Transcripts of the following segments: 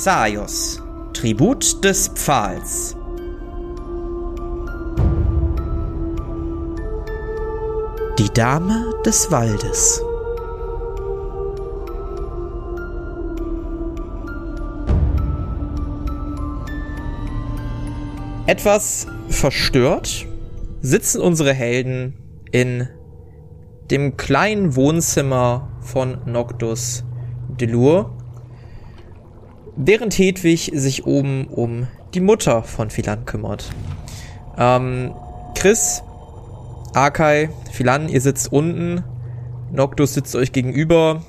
Xaios, Tribut des Pfahls. Die Dame des Waldes. Etwas verstört sitzen unsere Helden in dem kleinen Wohnzimmer von Noctus Delur, während Hedwig sich oben um die Mutter von Philan kümmert. Ähm, Chris, Arkai, Philan, ihr sitzt unten, Noctus sitzt euch gegenüber,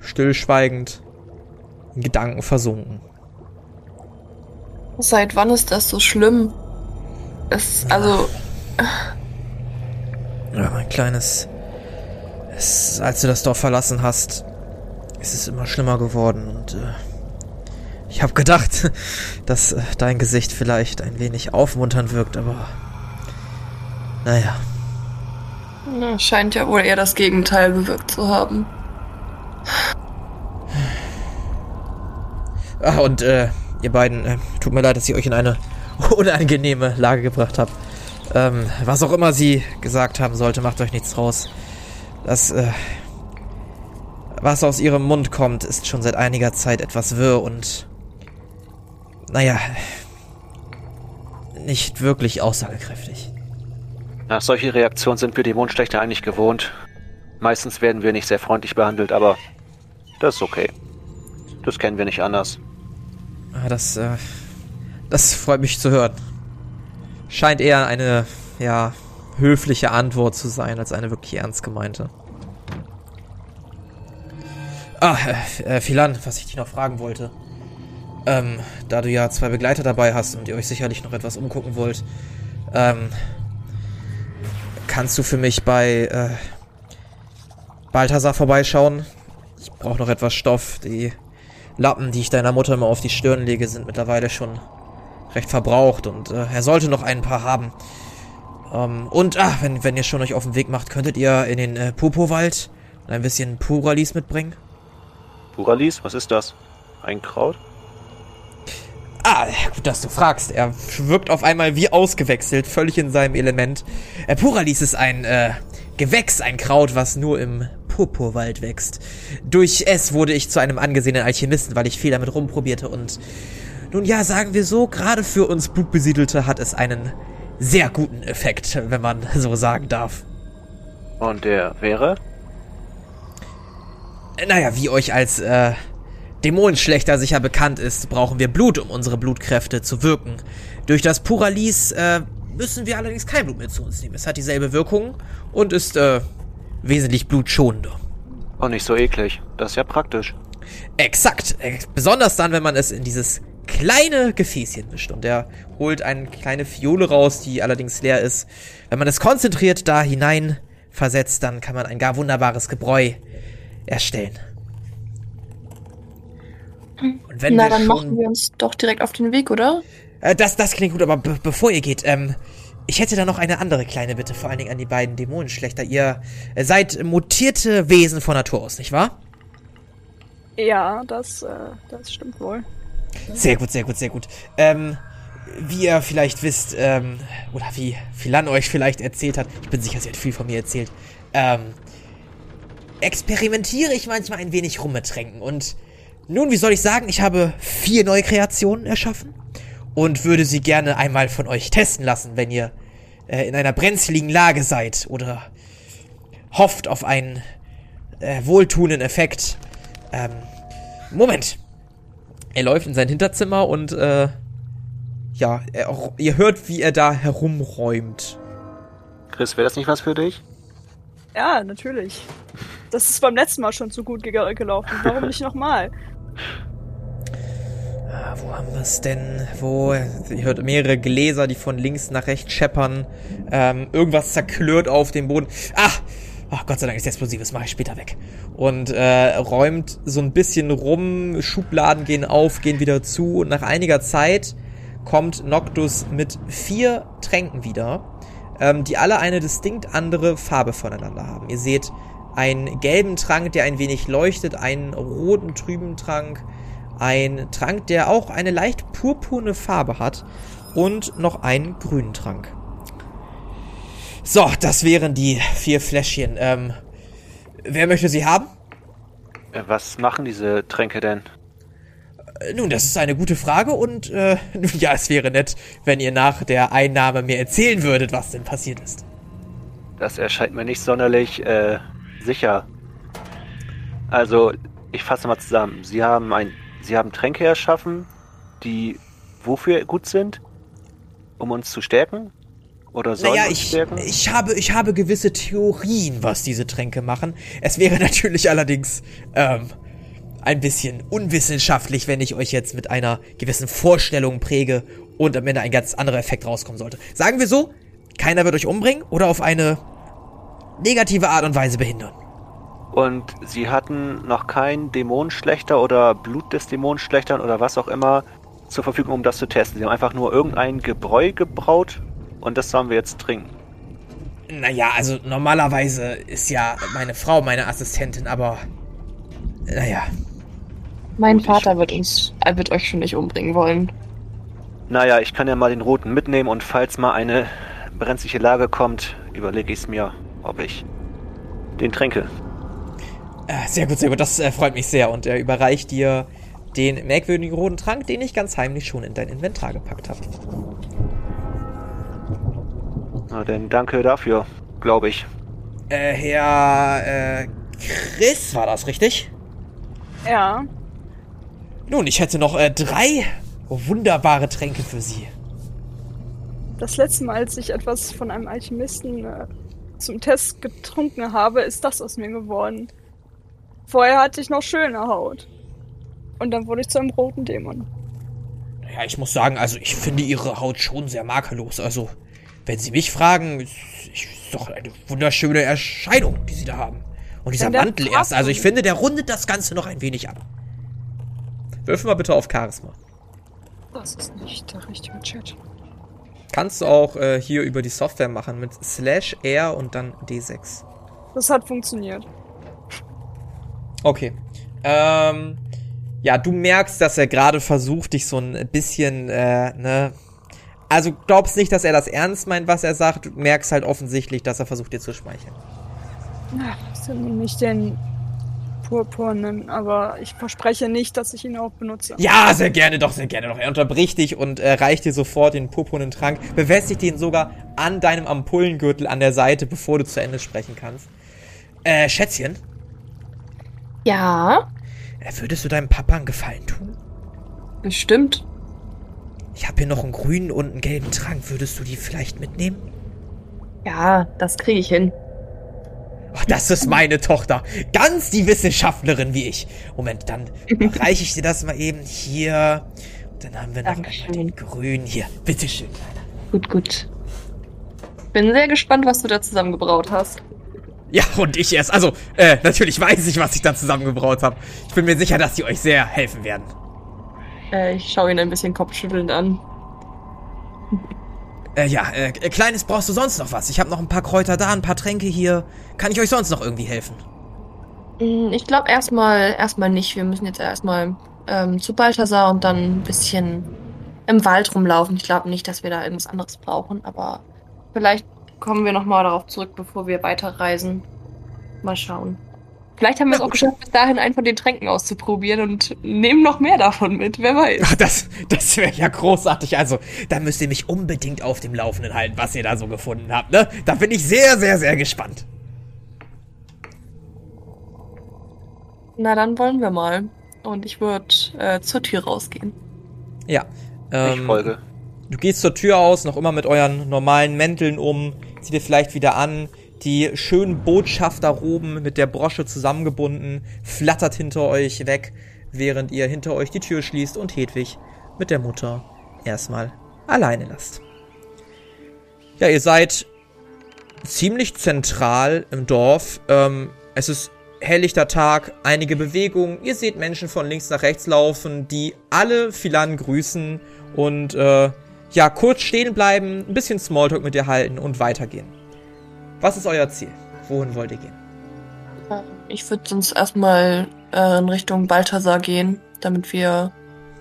stillschweigend, in Gedanken versunken. Seit wann ist das so schlimm? Es, also. Ja, mein kleines. Es, als du das Dorf verlassen hast, ist es immer schlimmer geworden und äh, ich habe gedacht, dass äh, dein Gesicht vielleicht ein wenig aufmunternd wirkt, aber naja. Na, scheint ja wohl eher das Gegenteil bewirkt zu haben. Ah, und äh, ihr beiden, äh, tut mir leid, dass ich euch in eine unangenehme Lage gebracht habe. Ähm, was auch immer sie gesagt haben sollte, macht euch nichts draus. Das, äh, was aus ihrem Mund kommt, ist schon seit einiger Zeit etwas wirr und, naja, nicht wirklich aussagekräftig. Nach solche Reaktionen sind wir Dämonenschlechter eigentlich gewohnt. Meistens werden wir nicht sehr freundlich behandelt, aber das ist okay. Das kennen wir nicht anders. Ah, das, äh, das freut mich zu hören. Scheint eher eine, ja, höfliche Antwort zu sein, als eine wirklich ernst gemeinte. Ah, äh, äh, Philan, was ich dich noch fragen wollte. Ähm, da du ja zwei Begleiter dabei hast und ihr euch sicherlich noch etwas umgucken wollt, ähm, kannst du für mich bei, äh, Balthasar vorbeischauen? Ich brauche noch etwas Stoff. Die Lappen, die ich deiner Mutter immer auf die Stirn lege, sind mittlerweile schon recht verbraucht und äh, er sollte noch ein paar haben. Ähm, und, ah, wenn, wenn ihr schon euch auf den Weg macht, könntet ihr in den äh, Popo-Wald ein bisschen Puralis mitbringen? Puralis, was ist das? Ein Kraut? Ah, gut, dass du fragst. Er wirkt auf einmal wie ausgewechselt, völlig in seinem Element. Äh, Puralis ist ein äh, Gewächs, ein Kraut, was nur im Purpurwald wächst. Durch es wurde ich zu einem angesehenen Alchemisten, weil ich viel damit rumprobierte und nun ja, sagen wir so, gerade für uns Blutbesiedelte hat es einen sehr guten Effekt, wenn man so sagen darf. Und der wäre? Naja, wie euch als äh, Dämonenschlechter sicher bekannt ist, brauchen wir Blut, um unsere Blutkräfte zu wirken. Durch das Puralis äh, müssen wir allerdings kein Blut mehr zu uns nehmen. Es hat dieselbe Wirkung und ist äh, wesentlich blutschonender. Und nicht so eklig. Das ist ja praktisch. Exakt. Äh, besonders dann, wenn man es in dieses kleine Gefäßchen mischt. Und er holt eine kleine Fiole raus, die allerdings leer ist. Wenn man es konzentriert da hinein versetzt, dann kann man ein gar wunderbares Gebräu erstellen. Und wenn Na, wir dann schon, machen wir uns doch direkt auf den Weg, oder? Äh, das, das klingt gut, aber be bevor ihr geht, ähm, ich hätte da noch eine andere kleine Bitte, vor allen Dingen an die beiden Dämonenschlechter. Ihr äh, seid mutierte Wesen von Natur aus, nicht wahr? Ja, das, äh, das stimmt wohl. Sehr gut, sehr gut, sehr gut. Ähm, wie ihr vielleicht wisst, ähm, oder wie Philan euch vielleicht erzählt hat, ich bin sicher, sie hat viel von mir erzählt, ähm, experimentiere ich manchmal ein wenig rum mit Tränken. Und nun, wie soll ich sagen, ich habe vier neue Kreationen erschaffen und würde sie gerne einmal von euch testen lassen, wenn ihr äh, in einer brenzligen Lage seid oder hofft auf einen äh, wohltuenden Effekt. Ähm, Moment. Er läuft in sein Hinterzimmer und äh, ja, er, ihr hört, wie er da herumräumt. Chris, wäre das nicht was für dich? Ja, natürlich. Das ist beim letzten Mal schon zu gut ge gelaufen. Warum nicht nochmal? Ah, wo haben wir es denn? Wo? Ihr hört mehrere Gläser, die von links nach rechts scheppern. Ähm, irgendwas zerklirrt auf dem Boden. Ah! Ach, Gott sei Dank ist explosiv, das mache ich später weg. Und äh, räumt so ein bisschen rum, Schubladen gehen auf, gehen wieder zu. Und nach einiger Zeit kommt Noctus mit vier Tränken wieder, ähm, die alle eine distinkt andere Farbe voneinander haben. Ihr seht einen gelben Trank, der ein wenig leuchtet, einen roten trüben Trank, ein Trank, der auch eine leicht purpurne Farbe hat und noch einen grünen Trank. So, das wären die vier Fläschchen. Ähm, wer möchte sie haben? Äh, Was machen diese Tränke denn? Äh, Nun, das ist eine gute Frage und äh, ja, es wäre nett, wenn ihr nach der Einnahme mir erzählen würdet, was denn passiert ist. Das erscheint mir nicht sonderlich äh, sicher. Also, ich fasse mal zusammen. Sie haben ein, Sie haben Tränke erschaffen, die wofür gut sind? Um uns zu stärken? Oder sollen Naja, uns ich, stärken? ich, habe, ich habe gewisse Theorien, was diese Tränke machen. Es wäre natürlich allerdings ähm, ein bisschen unwissenschaftlich, wenn ich euch jetzt mit einer gewissen Vorstellung präge und am Ende ein ganz anderer Effekt rauskommen sollte. Sagen wir so, keiner wird euch umbringen oder auf eine negative Art und Weise behindern. Und sie hatten noch keinen Dämonenschlechter oder Blut des Dämonenschlechtern oder was auch immer zur Verfügung, um das zu testen. Sie haben einfach nur irgendein Gebräu gebraut und das sollen wir jetzt trinken. Naja, also normalerweise ist ja meine Frau meine Assistentin, aber naja. Mein Gut, ich- Vater wird uns, er wird euch schon nicht umbringen wollen. Naja, ich kann ja mal den roten mitnehmen und falls mal eine brenzliche Lage kommt, überlege ich es mir, ob ich den tränke. Äh, sehr gut, sehr gut, das äh, freut mich sehr und er überreicht dir den merkwürdigen roten Trank, den ich ganz heimlich schon in dein Inventar gepackt habe. Na denn danke dafür, glaube ich. Äh, Herr, äh, Chris war das, richtig? Ja. Nun, ich hätte noch äh, drei wunderbare Tränke für Sie. Das letzte Mal, als ich etwas von einem Alchemisten äh, zum Test getrunken habe, ist das aus mir geworden. Vorher hatte ich noch schöne Haut. Und dann wurde ich zu einem roten Dämon. Naja, ich muss sagen, also ich finde Ihre Haut schon sehr makellos. Also, wenn Sie mich fragen, ist, ist doch eine wunderschöne Erscheinung, die Sie da haben. Und dieser Mantel erst, also ich finde, der rundet das Ganze noch ein wenig ab. Würfel mal bitte auf Charisma. Das ist nicht der richtige Chat. Kannst du auch äh, hier über die Software machen mit Slash R und dann D6. Das hat funktioniert. Okay. Ähm, ja, du merkst, dass er gerade versucht, dich so ein bisschen, äh, ne. Also glaubst nicht, dass er das ernst meint, was er sagt. Du merkst halt offensichtlich, dass er versucht, dir zu schmeicheln. Das sind nicht den purpurnen, aber ich verspreche nicht, dass ich ihn auch benutze. Ja, sehr gerne, doch, sehr gerne doch. Er unterbricht dich und äh, reicht dir sofort den purpurnen Trank, befestigt ihn sogar an deinem Ampullengürtel an der Seite, bevor du zu Ende sprechen kannst. Äh, Schätzchen, Ja, äh, würdest du deinem Papa einen Gefallen tun? bestimmt. Ich habe hier noch einen grünen und einen gelben Trank. Würdest du die vielleicht mitnehmen? Ja, das kriege ich hin. Ach, das ist meine Tochter. Ganz die Wissenschaftlerin wie ich. Moment, dann reiche ich dir das mal eben hier. Und dann haben wir noch einmal Dankeschön. den grünen hier. Bitteschön, Kleiner. Gut, gut. Bin sehr gespannt, was du da zusammengebraut hast. Ja, und ich erst. Also, äh, natürlich weiß ich, was ich da zusammengebraut habe. Ich bin mir sicher, dass die euch sehr helfen werden. Äh, ich schaue ihn ein bisschen kopfschüttelnd an. Äh, ja, äh, äh, Kleines, brauchst du sonst noch was? Ich habe noch ein paar Kräuter da, ein paar Tränke hier. Kann ich euch sonst noch irgendwie helfen? Mm, Ich glaube erstmal erstmal nicht. Wir müssen jetzt erstmal ähm, zu Balthasar und dann ein bisschen im Wald rumlaufen. Ich glaube nicht, dass wir da irgendwas anderes brauchen, aber vielleicht kommen wir nochmal darauf zurück, bevor wir weiterreisen. Mal schauen. Vielleicht haben wir es auch geschafft, bis dahin einen von den Tränken auszuprobieren und nehmen noch mehr davon mit. Wer weiß. Ach, das, das wäre ja großartig. Also, da müsst ihr mich unbedingt auf dem Laufenden halten, was ihr da so gefunden habt, ne? Da bin ich sehr, sehr, sehr gespannt. Na, dann wollen wir mal. Und ich würde äh, zur Tür rausgehen. Ja. ich Ähm, folge. Du gehst zur Tür aus, noch immer mit euren normalen Mänteln um, zieh dir vielleicht wieder an. Die schönen Botschafterroben mit der Brosche zusammengebunden, flattert hinter euch weg, während ihr hinter euch die Tür schließt und Hedwig mit der Mutter erstmal alleine lasst. Ja, ihr seid ziemlich zentral im Dorf. Ähm, es ist helllichter Tag, einige Bewegungen. Ihr seht Menschen von links nach rechts laufen, die alle Philan grüßen und äh, ja, kurz stehen bleiben, ein bisschen Smalltalk mit dir halten und weitergehen. Was ist euer Ziel? Wohin wollt ihr gehen? Ich würde sonst erstmal äh, in Richtung Balthasar gehen damit wir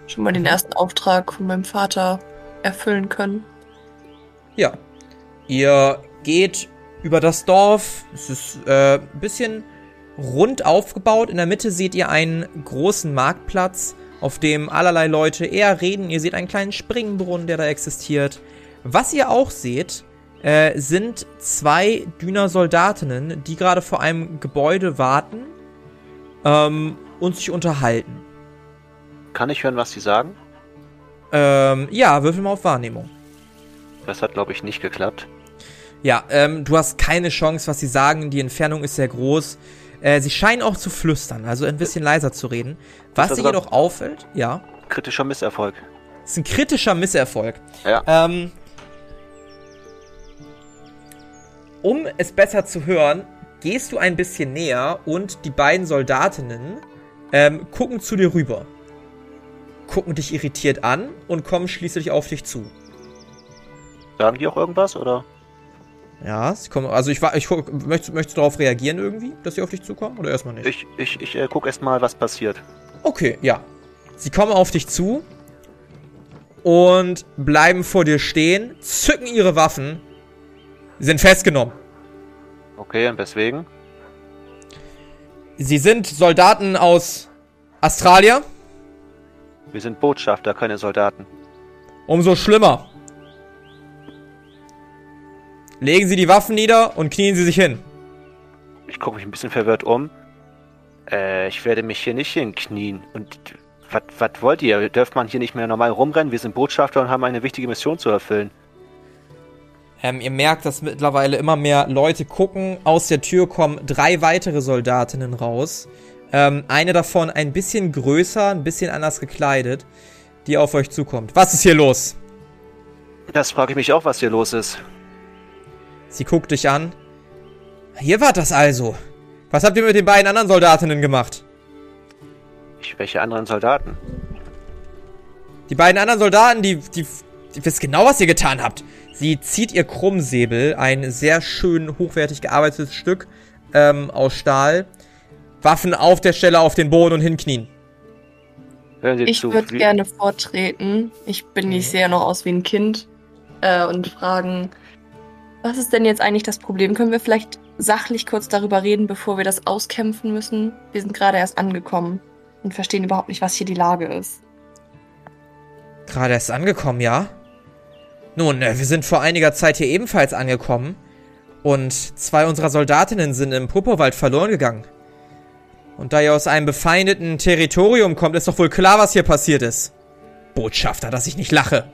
schon mal den ersten Auftrag von meinem Vater erfüllen können. Ja. Ihr geht über das Dorf. Es ist äh, ein bisschen rund aufgebaut. In der Mitte seht ihr einen großen Marktplatz, auf dem allerlei Leute eher reden. Ihr seht einen kleinen Springbrunnen, der da existiert. Was ihr auch seht, äh, sind zwei Düner Soldatinnen, die gerade vor einem Gebäude warten ähm, und sich unterhalten. Kann ich hören, was sie sagen? Ähm, ja, würfel mal auf Wahrnehmung. Das hat, glaube ich, nicht geklappt. Ja, ähm, du hast keine Chance, was sie sagen. Die Entfernung ist sehr groß. Äh, sie scheinen auch zu flüstern, also ein bisschen leiser zu reden. Was das dir jedoch auffällt, ja, Kritischer Misserfolg. ist ein kritischer Misserfolg. Ja. Ähm, um es besser zu hören, gehst du ein bisschen näher und die beiden Soldatinnen ähm, gucken zu dir rüber. Gucken dich irritiert an und kommen schließlich auf dich zu. Sagen die auch irgendwas, oder? Ja, sie kommen, also ich war, ich möchtest, möchtest du darauf reagieren irgendwie, dass sie auf dich zukommen oder erstmal nicht? Ich, ich, ich äh, guck erst mal, was passiert. Okay, ja. Sie kommen auf dich zu und bleiben vor dir stehen, zücken ihre Waffen, sind festgenommen. Okay, und weswegen? Sie sind Soldaten aus Australia. Wir sind Botschafter, keine Soldaten. Umso schlimmer. Legen Sie die Waffen nieder und knien Sie sich hin. Ich gucke mich ein bisschen verwirrt um. Äh, ich werde mich hier nicht hinknien. Und was wollt ihr? Dürft man hier nicht mehr normal rumrennen? Wir sind Botschafter und haben eine wichtige Mission zu erfüllen. Ähm, ihr merkt, dass mittlerweile immer mehr Leute gucken. Aus der Tür kommen drei weitere Soldatinnen raus. Ähm, eine davon ein bisschen größer, ein bisschen anders gekleidet, die auf euch zukommt. Was ist hier los? Das frage ich mich auch, was hier los ist. Sie guckt dich an. Hier war das also. Was habt ihr mit den beiden anderen Soldatinnen gemacht? Ich, welche anderen Soldaten? Die beiden anderen Soldaten, die, die, die wisst genau, was ihr getan habt. Sie zieht ihr Krummsäbel, ein sehr schön hochwertig gearbeitetes Stück ähm, aus Stahl. Waffen auf der Stelle auf den Boden und hinknien. Hören Sie Ich würde gerne vortreten. Ich bin, ich sehe ja noch aus wie ein Kind. Äh, und fragen, was ist denn jetzt eigentlich das Problem? Können wir vielleicht sachlich kurz darüber reden, bevor wir das auskämpfen müssen? Wir sind gerade erst angekommen und verstehen überhaupt nicht, was hier die Lage ist. Gerade erst angekommen, ja? Nun, äh, wir sind vor einiger Zeit hier ebenfalls angekommen. Und zwei unserer Soldatinnen sind im Purpurwald verloren gegangen. Und da ihr aus einem befeindeten Territorium kommt, ist doch wohl klar, was hier passiert ist. Botschafter, dass ich nicht lache.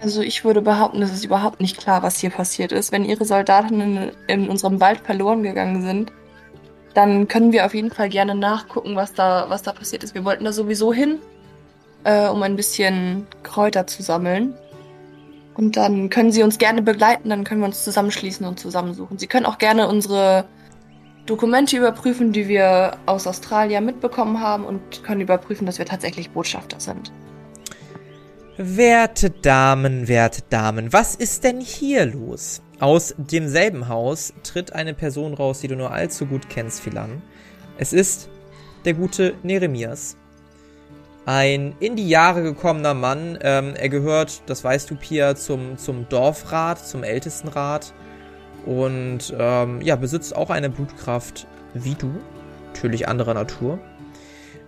Also ich würde behaupten, es ist überhaupt nicht klar, was hier passiert ist. Wenn ihre Soldatinnen in unserem Wald verloren gegangen sind, dann können wir auf jeden Fall gerne nachgucken, was da, was da passiert ist. Wir wollten da sowieso hin, äh, um ein bisschen Kräuter zu sammeln. Und dann können Sie uns gerne begleiten, dann können wir uns zusammenschließen und zusammensuchen. Sie können auch gerne unsere Dokumente überprüfen, die wir aus Australien mitbekommen haben und können überprüfen, dass wir tatsächlich Botschafter sind. Werte Damen, werte Damen, was ist denn hier los? Aus demselben Haus tritt eine Person raus, die du nur allzu gut kennst, Philan. Es ist der gute Neremias. Ein in die Jahre gekommener Mann. Ähm, er gehört, das weißt du, Pia, zum, zum Dorfrat, zum Ältestenrat. Und ähm, ja, besitzt auch eine Blutkraft wie du. Natürlich anderer Natur.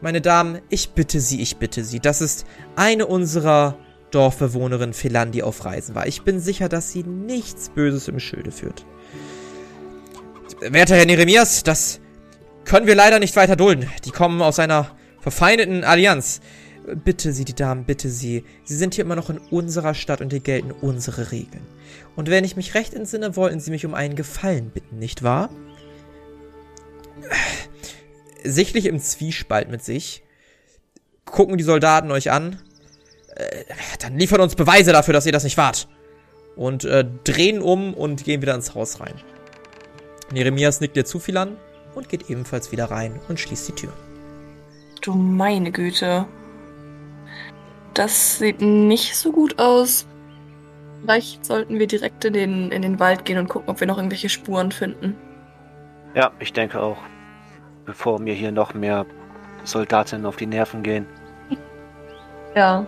Meine Damen, ich bitte Sie, ich bitte Sie. Das ist eine unserer Dorfbewohnerinnen Philan, die auf Reisen war. Ich bin sicher, dass sie nichts Böses im Schilde führt. Werter Herr Neremias, das können wir leider nicht weiter dulden. Die kommen aus einer verfeindeten Allianz. Bitte Sie, die Damen, bitte Sie. Sie sind hier immer noch in unserer Stadt und hier gelten unsere Regeln. Und wenn ich mich recht entsinne, wollten Sie mich um einen Gefallen bitten, nicht wahr? Sichtlich im Zwiespalt mit sich, gucken die Soldaten euch an. Äh, dann liefert uns Beweise dafür, dass ihr das nicht wart. Und äh, drehen um und gehen wieder ins Haus rein. Jeremias nickt dir zu viel an und geht ebenfalls wieder rein und schließt die Tür. Du meine Güte. Das sieht nicht so gut aus. Vielleicht sollten wir direkt in den, in den Wald gehen und gucken, ob wir noch irgendwelche Spuren finden. Ja, ich denke auch. Bevor mir hier noch mehr Soldatinnen auf die Nerven gehen. Ja.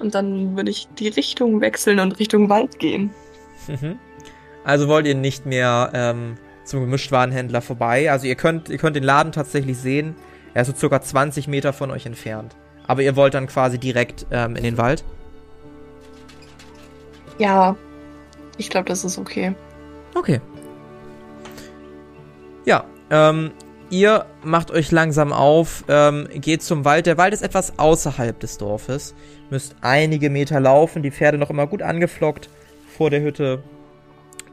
Und dann würde ich die Richtung wechseln und Richtung Wald gehen. Mhm. Also wollt ihr nicht mehr ähm, zum Gemischtwarenhändler vorbei. Also ihr könnt, ihr könnt den Laden tatsächlich sehen. Er ist so circa 20 Meter von euch entfernt. Aber ihr wollt dann quasi direkt ähm, in den Wald. Ja. Ich glaube, das ist okay. Okay. Ja, ähm, ihr macht euch langsam auf, ähm, geht zum Wald. Der Wald ist etwas außerhalb des Dorfes. Müsst einige Meter laufen, die Pferde noch immer gut angeflockt vor der Hütte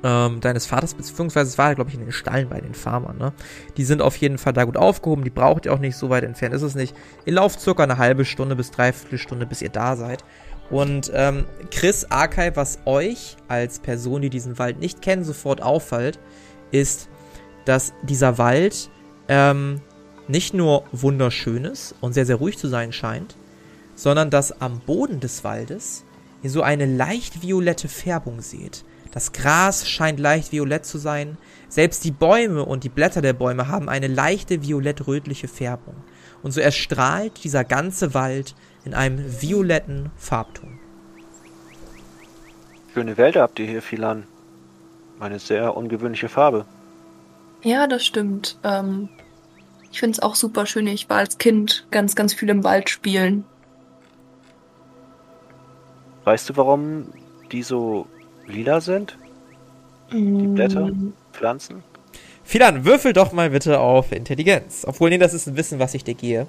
ähm, deines Vaters, beziehungsweise es war, glaube ich, in den Stallen bei den Farmern, ne? Die sind auf jeden Fall da gut aufgehoben, die braucht ihr auch nicht so weit entfernt, ist es nicht. Ihr lauft circa eine halbe Stunde bis dreiviertel Stunde, bis ihr da seid. Und ähm, Chris Arkai, was euch als Person, die diesen Wald nicht kennen, sofort auffällt, ist, dass dieser Wald ähm, nicht nur wunderschön ist und sehr, sehr ruhig zu sein scheint, sondern dass am Boden des Waldes ihr so eine leicht violette Färbung seht. Das Gras scheint leicht violett zu sein. Selbst die Bäume und die Blätter der Bäume haben eine leichte violett-rötliche Färbung. Und so erstrahlt dieser ganze Wald in einem violetten Farbton. Schöne Wälder habt ihr hier, Philan. Eine sehr ungewöhnliche Farbe. Ja, das stimmt. Ähm, ich finde es auch super schön. Ich war als Kind ganz, ganz viel im Wald spielen. Weißt du, warum die so lila sind? Die Blätter, Pflanzen? Philan, würfel doch mal bitte auf Intelligenz. Obwohl, nee, das ist ein Wissen, was ich dir gehe.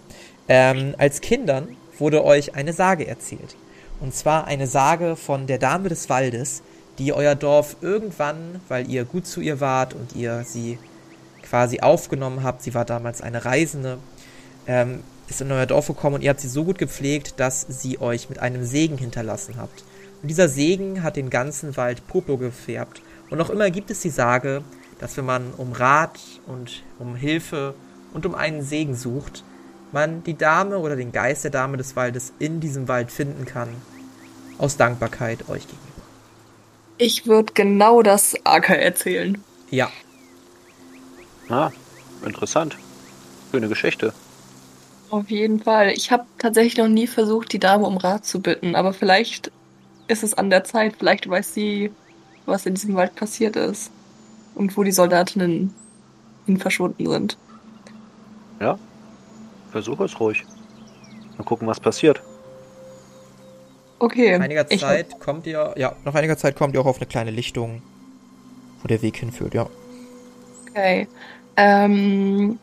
Ähm, als Kindern wurde euch eine Sage erzählt. Und zwar eine Sage von der Dame des Waldes, die euer Dorf irgendwann, weil ihr gut zu ihr wart und ihr sie quasi aufgenommen habt, sie war damals eine Reisende, ähm, ist in euer Dorf gekommen und ihr habt sie so gut gepflegt, dass sie euch mit einem Segen hinterlassen habt. Und dieser Segen hat den ganzen Wald purpur gefärbt. Und noch immer gibt es die Sage, dass wenn man um Rat und um Hilfe und um einen Segen sucht, man die Dame oder den Geist der Dame des Waldes in diesem Wald finden kann. Aus Dankbarkeit euch gegenüber. Ich würde genau das Aka erzählen. Ja, Ah, interessant. Schöne Geschichte. Auf jeden Fall. Ich habe tatsächlich noch nie versucht, die Dame um Rat zu bitten, aber vielleicht ist es an der Zeit. Vielleicht weiß sie, was in diesem Wald passiert ist und wo die Soldatinnen hin verschwunden sind. Ja, versuche es ruhig. Mal gucken, was passiert. Okay. nach einiger ich- Zeit kommt ihr, ja, nach einiger Zeit kommt ihr auch auf eine kleine Lichtung, wo der Weg hinführt, ja. Okay. Ähm,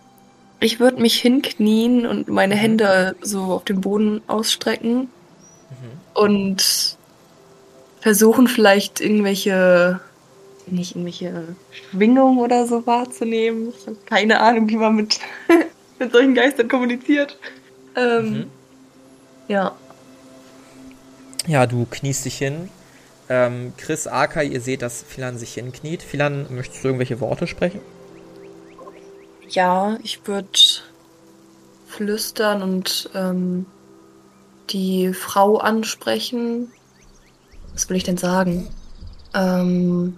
ich würde mich hinknien und meine Hände so auf dem Boden ausstrecken und versuchen vielleicht irgendwelche, nicht irgendwelche Schwingungen oder so wahrzunehmen. Ich habe keine Ahnung, wie man mit, mit solchen Geistern kommuniziert. Ähm, Mhm. Ja. Ja, du kniest dich hin. Ähm, Chris, Arkai, ihr seht, dass Philan sich hinkniet. Philan, möchtest du irgendwelche Worte sprechen? Ja, ich würde flüstern und ähm, die Frau ansprechen. Was will ich denn sagen? Ähm,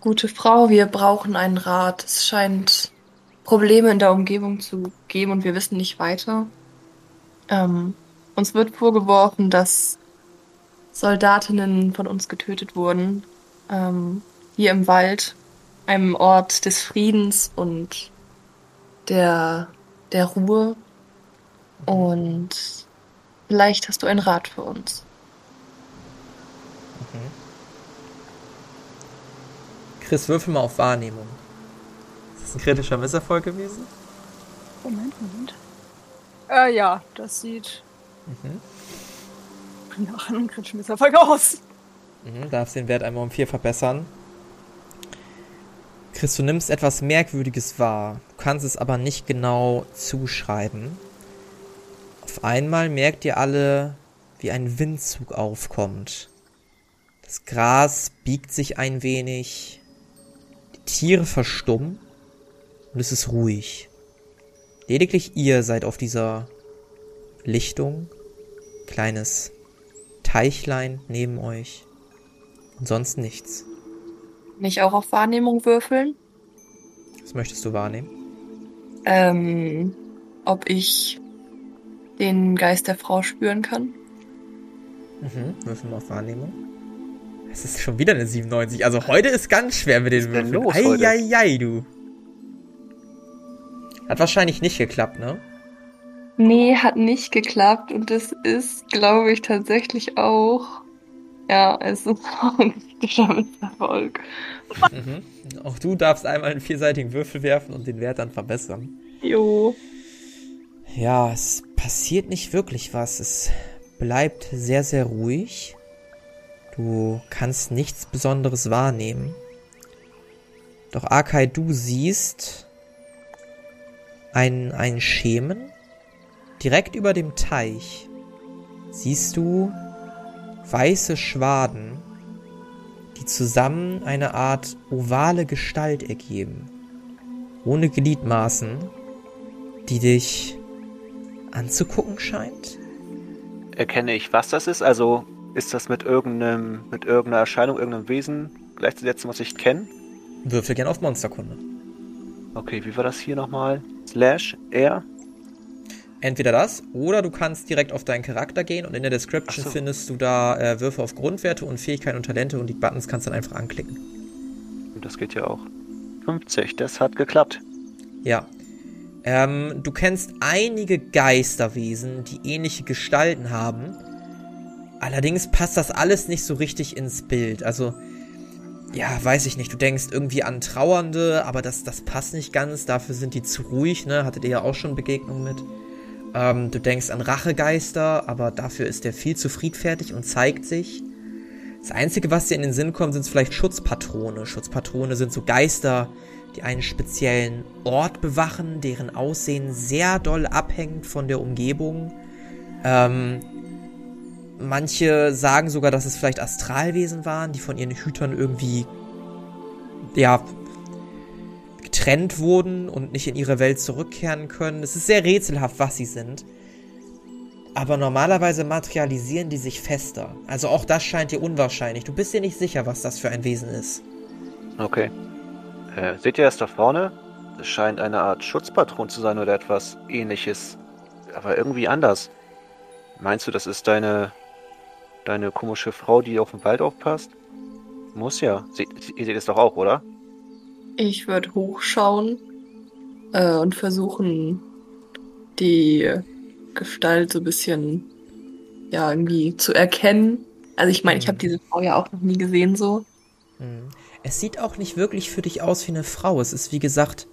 gute Frau, wir brauchen einen Rat. Es scheint Probleme in der Umgebung zu geben und wir wissen nicht weiter. Ähm, uns wird vorgeworfen, dass Soldatinnen von uns getötet wurden. Ähm, hier im Wald einem Ort des Friedens und der, der Ruhe. Und vielleicht hast du einen Rat für uns. Chris, würfel mal auf Wahrnehmung. Ist das ein kritischer Misserfolg gewesen? Moment, Moment. Äh, ja, das sieht Mhm. nach einem kritischen Misserfolg aus. Mhm, darfst den Wert einmal um 4 verbessern. Chris, du nimmst etwas Merkwürdiges wahr. Du kannst es aber nicht genau zuschreiben. Auf einmal merkt ihr alle, wie ein Windzug aufkommt. Das Gras biegt sich ein wenig. Die Tiere verstummen. Und es ist ruhig. Lediglich ihr seid auf dieser Lichtung. Kleines Teichlein neben euch. Und sonst nichts. Nicht auch auf Wahrnehmung würfeln? Was möchtest du wahrnehmen? Ähm, ob ich den Geist der Frau spüren kann? Mhm, würfel mal auf Wahrnehmung. Es ist schon wieder eine 97. Also heute ist ganz schwer mit den Würfeln. Eieiei, du. Hat wahrscheinlich nicht geklappt, ne? Nee, hat nicht geklappt und das ist, glaube ich, tatsächlich auch. Ja, es ist auch ein kritischer Misserfolg. Mhm. Auch du darfst einmal einen vierseitigen Würfel werfen und den Wert dann verbessern. Jo. Ja, es passiert nicht wirklich was. Es bleibt sehr, sehr ruhig. Du kannst nichts Besonderes wahrnehmen. Doch Akai, du siehst einen, einen Schemen. Direkt über dem Teich siehst du weiße Schwaden, die zusammen eine Art ovale Gestalt ergeben. Ohne Gliedmaßen, die dich anzugucken scheint. Erkenne ich, was das ist? Also ist das mit irgendeinem, mit irgendeiner Erscheinung, irgendeinem Wesen gleichzusetzen, was ich kenne? Würfel gern auf Monsterkunde. Okay, wie war das hier nochmal? Slash, R? Entweder das oder du kannst direkt auf deinen Charakter gehen und in der Description so. findest du da äh, Würfe auf Grundwerte und Fähigkeiten und Talente und die Buttons kannst du dann einfach anklicken. Das geht ja auch. 50, das hat geklappt. Ja. Ähm, du kennst einige Geisterwesen, die ähnliche Gestalten haben. Allerdings passt das alles nicht so richtig ins Bild. Also, ja, weiß ich nicht. Du denkst irgendwie an Trauernde, aber das, das passt nicht ganz. Dafür sind die zu ruhig, ne? Hattet ihr ja auch schon Begegnungen mit. Ähm, du denkst an Rachegeister, aber dafür ist der viel zu friedfertig und zeigt sich. Das Einzige, was dir in den Sinn kommt, sind vielleicht Schutzpatrone. Schutzpatrone sind so Geister, die einen speziellen Ort bewachen, deren Aussehen sehr doll abhängt von der Umgebung. Ähm, manche sagen sogar, dass es vielleicht Astralwesen waren, die von ihren Hütern irgendwie, ja, getrennt wurden und nicht in ihre Welt zurückkehren können. Es ist sehr rätselhaft, was sie sind. Aber normalerweise materialisieren die sich fester. Also auch das scheint dir unwahrscheinlich. Du bist dir nicht sicher, was das für ein Wesen ist. Okay. Äh, seht ihr das da vorne? Es scheint eine Art Schutzpatron zu sein oder etwas ähnliches. Aber irgendwie anders. Meinst du, das ist deine. Deine komische Frau, die auf den Wald aufpasst? Muss ja. Sie, sie, ihr seht es doch auch, oder? Ich würde hochschauen äh, und versuchen, die Gestalt so ein bisschen, ja, irgendwie zu erkennen. Also ich meine, ich habe diese Frau ja auch noch nie gesehen so. Hm. Es sieht auch nicht wirklich für dich aus wie eine Frau. Es ist wie gesagt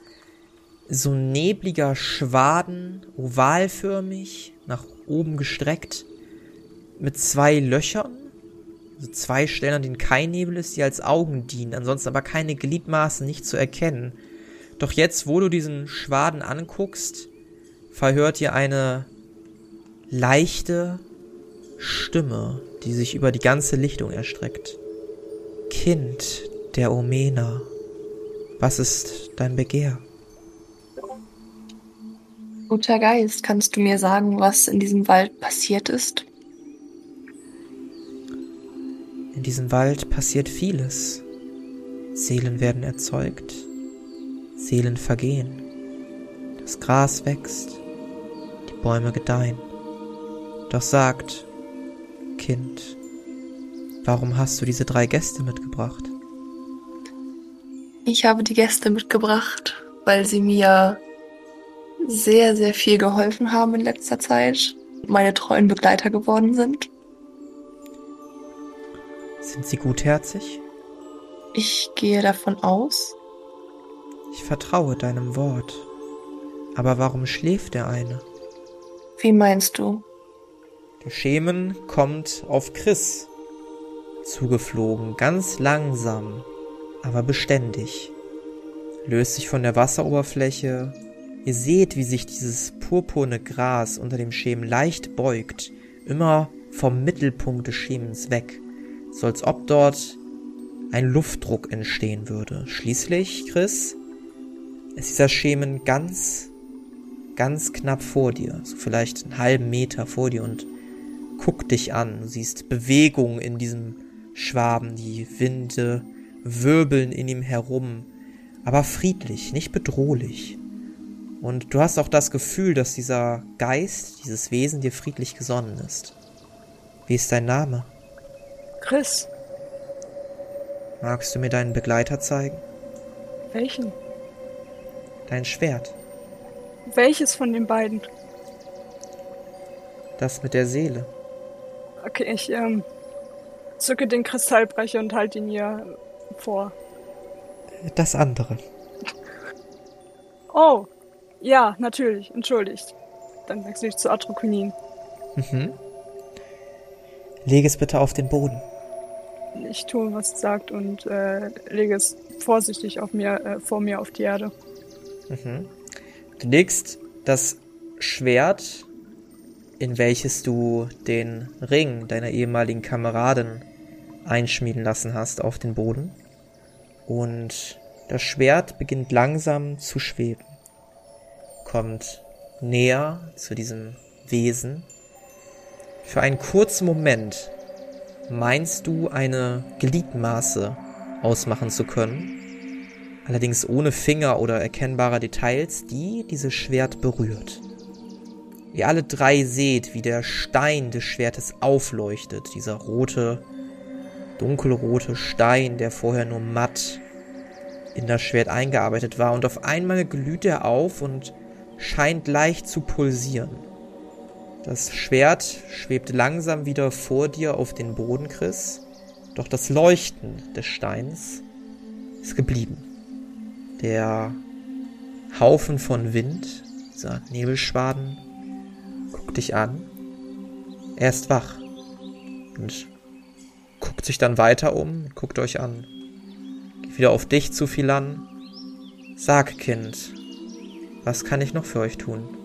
so ein nebliger Schwaden, ovalförmig, nach oben gestreckt, mit zwei Löchern, also zwei Stellen, an denen kein Nebel ist, die als Augen dienen, ansonsten aber keine Gliedmaßen nicht zu erkennen. Doch jetzt, wo du diesen Schwaden anguckst, verhört ihr eine leichte Stimme, die sich über die ganze Lichtung erstreckt. Kind der Omena, was ist dein Begehr? Guter Geist, kannst du mir sagen, was in diesem Wald passiert ist? In diesem Wald passiert vieles. Seelen werden erzeugt, Seelen vergehen. Das Gras wächst, die Bäume gedeihen. Doch sagt, Kind, warum hast du diese drei Gäste mitgebracht? Ich habe die Gäste mitgebracht, weil sie mir sehr, sehr viel geholfen haben in letzter Zeit. Meine treuen Begleiter geworden sind. Sind sie gutherzig? Ich gehe davon aus. Ich vertraue deinem Wort. Aber warum schläft der eine? Wie meinst du? Der Schemen kommt auf Chris zugeflogen, ganz langsam, aber beständig. Löst sich von der Wasseroberfläche. Ihr seht, wie sich dieses purpurne Gras unter dem Schemen leicht beugt, immer vom Mittelpunkt des Schemens weg, so als ob dort ein Luftdruck entstehen würde. Schließlich, Chris, ist dieser Schemen ganz, ganz knapp vor dir, so vielleicht einen halben Meter vor dir und guckt dich an. Du siehst Bewegung in diesem Schwaben, die Winde wirbeln in ihm herum, aber friedlich, nicht bedrohlich. Und du hast auch das Gefühl, dass dieser Geist, dieses Wesen dir friedlich gesonnen ist. Wie ist dein Name? Chris, Magst du mir deinen Begleiter zeigen? welchen? Dein Schwert. Welches von den beiden? Das mit der Seele. Okay, ich ähm, zücke den Kristallbrecher und halte ihn ihr vor. Das andere. Oh, ja, natürlich, entschuldigt. Dann wechsle ich zu Atrokynin. Mhm. Leg es bitte auf den Boden. Ich tue, was es sagt und äh, lege es vorsichtig auf mir, äh, vor mir auf die Erde. Mhm. Du legst das Schwert, in welches du den Ring deiner ehemaligen Kameraden einschmieden lassen hast, auf den Boden. Und das Schwert beginnt langsam zu schweben. Kommt näher zu diesem Wesen. Für einen kurzen Moment meinst du eine Gliedmaße ausmachen zu können, allerdings ohne Finger oder erkennbare Details, die dieses Schwert berührt. Ihr alle drei seht, wie der Stein des Schwertes aufleuchtet, dieser rote, dunkelrote Stein, der vorher nur matt in das Schwert eingearbeitet war, und auf einmal glüht er auf und scheint leicht zu pulsieren. Das Schwert schwebt langsam wieder vor dir auf den Boden, Chris, doch das Leuchten des Steins ist geblieben. Der Haufen von Wind, dieser Nebelschwaden, guckt dich an. Er ist wach und guckt sich dann weiter um guckt euch an. Geht wieder auf dich zu, Philan. Sag, Kind, was kann ich noch für euch tun?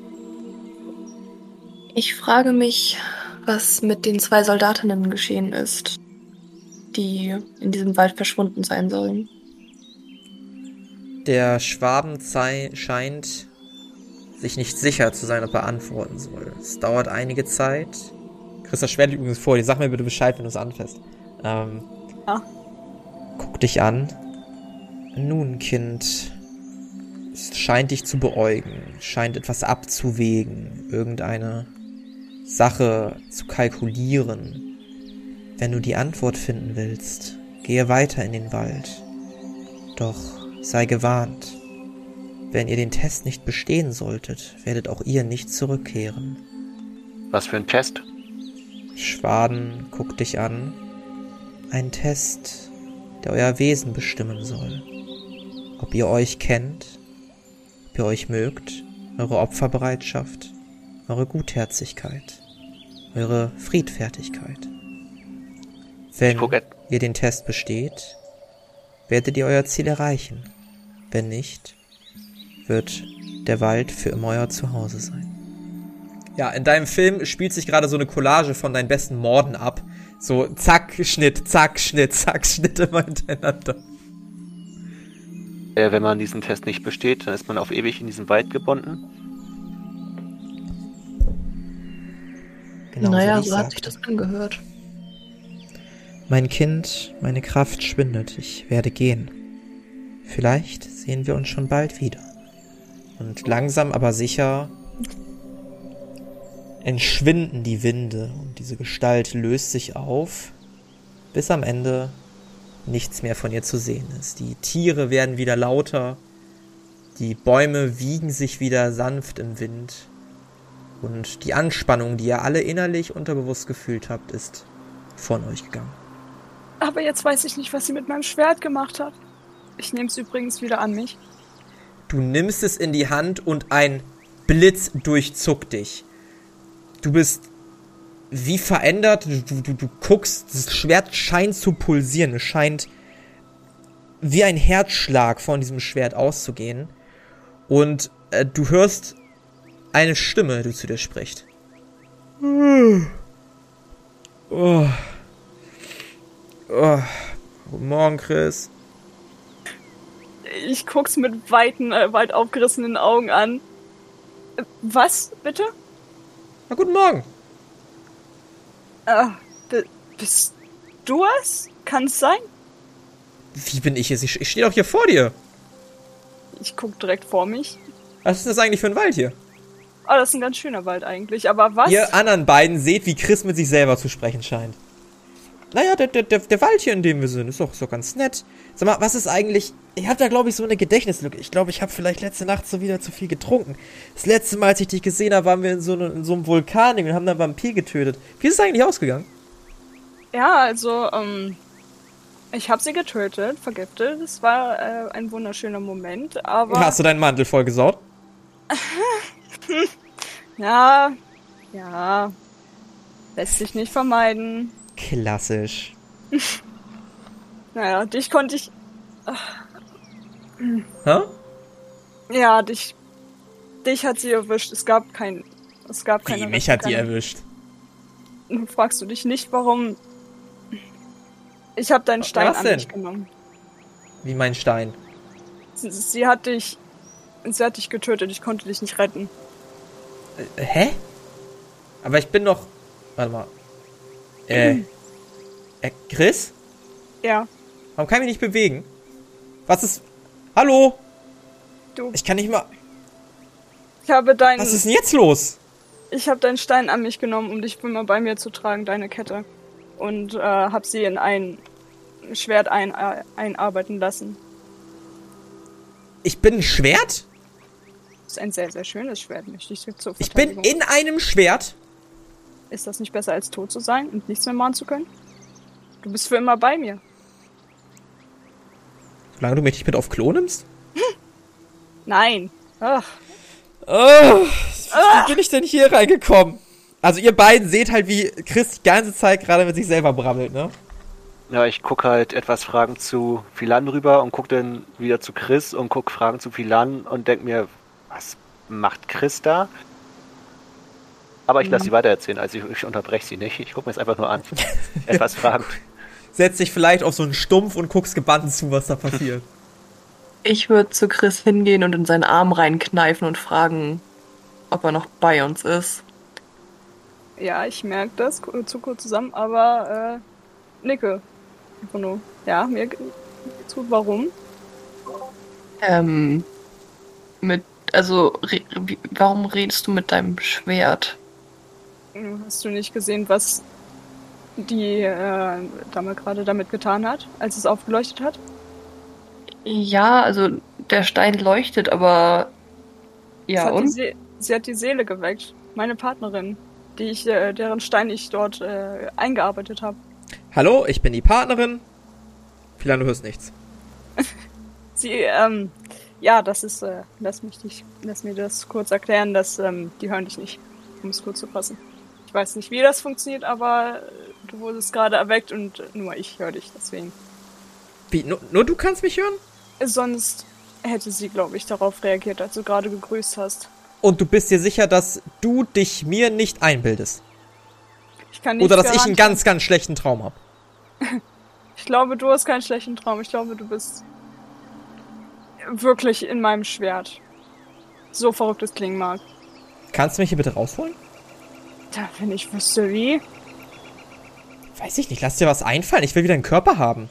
Ich frage mich, was mit den zwei Soldatinnen geschehen ist, die in diesem Wald verschwunden sein sollen. Der Schwaben scheint sich nicht sicher zu sein, ob er antworten soll. Es dauert einige Zeit. Chris, das Schwert liegt übrigens vor dir. Sag mir bitte Bescheid, wenn du es anfasst. Ähm, Ja. Guck dich an. Nun, Kind. Es scheint dich zu beäugen. Scheint etwas abzuwägen. Irgendeine Sache zu kalkulieren. Wenn du die Antwort finden willst, gehe weiter in den Wald. Doch sei gewarnt. Wenn ihr den Test nicht bestehen solltet, werdet auch ihr nicht zurückkehren. Was für ein Test? Schwaden guckt dich an. Ein Test, der euer Wesen bestimmen soll. Ob ihr euch kennt, ob ihr euch mögt, eure Opferbereitschaft, eure Gutherzigkeit, eure Friedfertigkeit. Wenn ihr den Test besteht, werdet ihr euer Ziel erreichen. Wenn nicht, wird der Wald für immer euer Zuhause sein. Ja, in deinem Film spielt sich gerade so eine Collage von deinen besten Morden ab. So zack, Schnitt, zack, Schnitt, zack, Schnitt immer hintereinander. Äh, wenn man diesen Test nicht besteht, dann ist man auf ewig in diesem Wald gebunden. Genau naja, so hat sich das angehört. Mein Kind, meine Kraft schwindet, ich werde gehen. Vielleicht sehen wir uns schon bald wieder. Und langsam aber sicher entschwinden die Winde und diese Gestalt löst sich auf, bis am Ende nichts mehr von ihr zu sehen ist. Die Tiere werden wieder lauter, die Bäume wiegen sich wieder sanft im Wind und die Anspannung, die ihr alle innerlich unterbewusst gefühlt habt, ist von euch gegangen. Aber jetzt weiß ich nicht, was sie mit meinem Schwert gemacht hat. Ich nehme es übrigens wieder an mich. Du nimmst es in die Hand und ein Blitz durchzuckt dich. Du bist wie verändert. Du, du, du guckst, das Schwert scheint zu pulsieren. Es scheint wie ein Herzschlag von diesem Schwert auszugehen. Und äh, du hörst eine Stimme, die zu dir spricht. Oh. Oh. Guten Morgen, Chris. Ich guck's mit weiten, äh, weit aufgerissenen Augen an. Was, bitte? Na, guten Morgen. Bi- bist du es? Kann es sein? Wie bin ich es? Ich, ich stehe doch hier vor dir. Ich guck direkt vor mich. Was ist das eigentlich für ein Wald hier? Oh, das ist ein ganz schöner Wald eigentlich. Aber was? Ihr anderen beiden seht, wie Chris mit sich selber zu sprechen scheint. Naja, der, der, der, der Wald hier, in dem wir sind, ist doch so ganz nett. Sag mal, was ist eigentlich... Ich habe da, glaube ich, so eine Gedächtnislücke. Ich glaube, ich habe vielleicht letzte Nacht so wieder zu viel getrunken. Das letzte Mal, als ich dich gesehen habe, waren wir in so, ne, in so einem Vulkan und haben da einen Vampir getötet. Wie ist es eigentlich ausgegangen? Ja, also, ähm, ich habe sie getötet, vergiftet. Es war äh, ein wunderschöner Moment, aber. Hast du deinen Mantel vollgesaut? Ja, ja. Lässt sich nicht vermeiden. Klassisch. Naja, dich konnte ich. Hä? Ja, dich. Dich hat sie erwischt. Es gab kein. Es gab keine. Wie, mich hat die keine, erwischt. Nun fragst du dich nicht, warum. Ich habe deinen Stein Was an denn? mich genommen. Wie mein Stein. Sie, sie hat dich. Sie hat dich getötet. Ich konnte dich nicht retten. Äh, hä? Aber ich bin doch... Warte mal. Äh... Äh, Chris? Ja, Warum kann ich mich nicht bewegen? Was ist... Hallo? du. Ich kann nicht mal... Ich habe deinen. Was ist denn jetzt los? Ich habe deinen Stein an mich genommen, um dich immer bei mir zu tragen, deine Kette. Und äh, habe sie in ein Schwert ein, äh, einarbeiten lassen. Ich bin ein Schwert? Ist ein sehr, sehr schönes Schwert, möchte ich zur Ich bin in einem Schwert? Ist das nicht besser, als tot zu sein und nichts mehr machen zu können? Du bist für immer bei mir. Solange du mich nicht mit auf Klo nimmst? Nein. Ach, Oh, wie bin ich denn hier reingekommen? Also ihr beiden seht halt, wie Chris die ganze Zeit gerade mit sich selber brabbelt, ne? Ja, ich gucke halt etwas Fragen zu Philan rüber und gucke dann wieder zu Chris und gucke Fragen zu Philan und denk mir, was macht Chris da? Aber ich lasse sie weitererzählen, also ich, ich unterbreche sie nicht. Ich gucke mir es einfach nur an. etwas fragend. Setz dich vielleicht auf so einen Stumpf und guckst gebannt zu, was da passiert. Ich würde zu Chris hingehen und in seinen Arm reinkneifen und fragen, ob er noch bei uns ist. ja, ich merke das, zu kurz zusammen, aber äh, nicke. Einfach nur. Ja, mir gut. Warum? Ähm, mit, also, re, wie, warum redest du mit deinem Schwert? Hm, Hast du nicht gesehen, was die äh, Dame gerade damit getan hat, als es aufgeleuchtet hat? Ja, also, der Stein leuchtet, aber, ja, und? See sie hat die Seele geweckt. Meine Partnerin, die ich, äh, deren Stein ich dort äh, eingearbeitet habe. Hallo, ich bin die Partnerin. Philan, du hörst nichts. Sie, ähm, ja, das ist, äh, lass mich dich, lass mir das kurz erklären, dass, ähm, die hören dich nicht, um es kurz zu fassen. Ich weiß nicht, wie das funktioniert, aber äh, du wurdest gerade erweckt und äh, nur ich höre dich, deswegen. Wie, nur, nur du kannst mich hören? Sonst hätte sie, glaube ich, darauf reagiert, als du gerade gegrüßt hast. Und du bist dir sicher, dass du dich mir nicht einbildest? Ich kann nicht Oder dass ich einen ganz, ganz schlechten Traum habe? Ich glaube, du hast keinen schlechten Traum. Ich glaube, du bist wirklich in meinem Schwert. So verrückt es klingen mag. Kannst du mich hier bitte rausholen? Da, wenn ich wüsste wie. Weiß ich nicht, lass dir was einfallen. Ich will wieder einen Körper haben.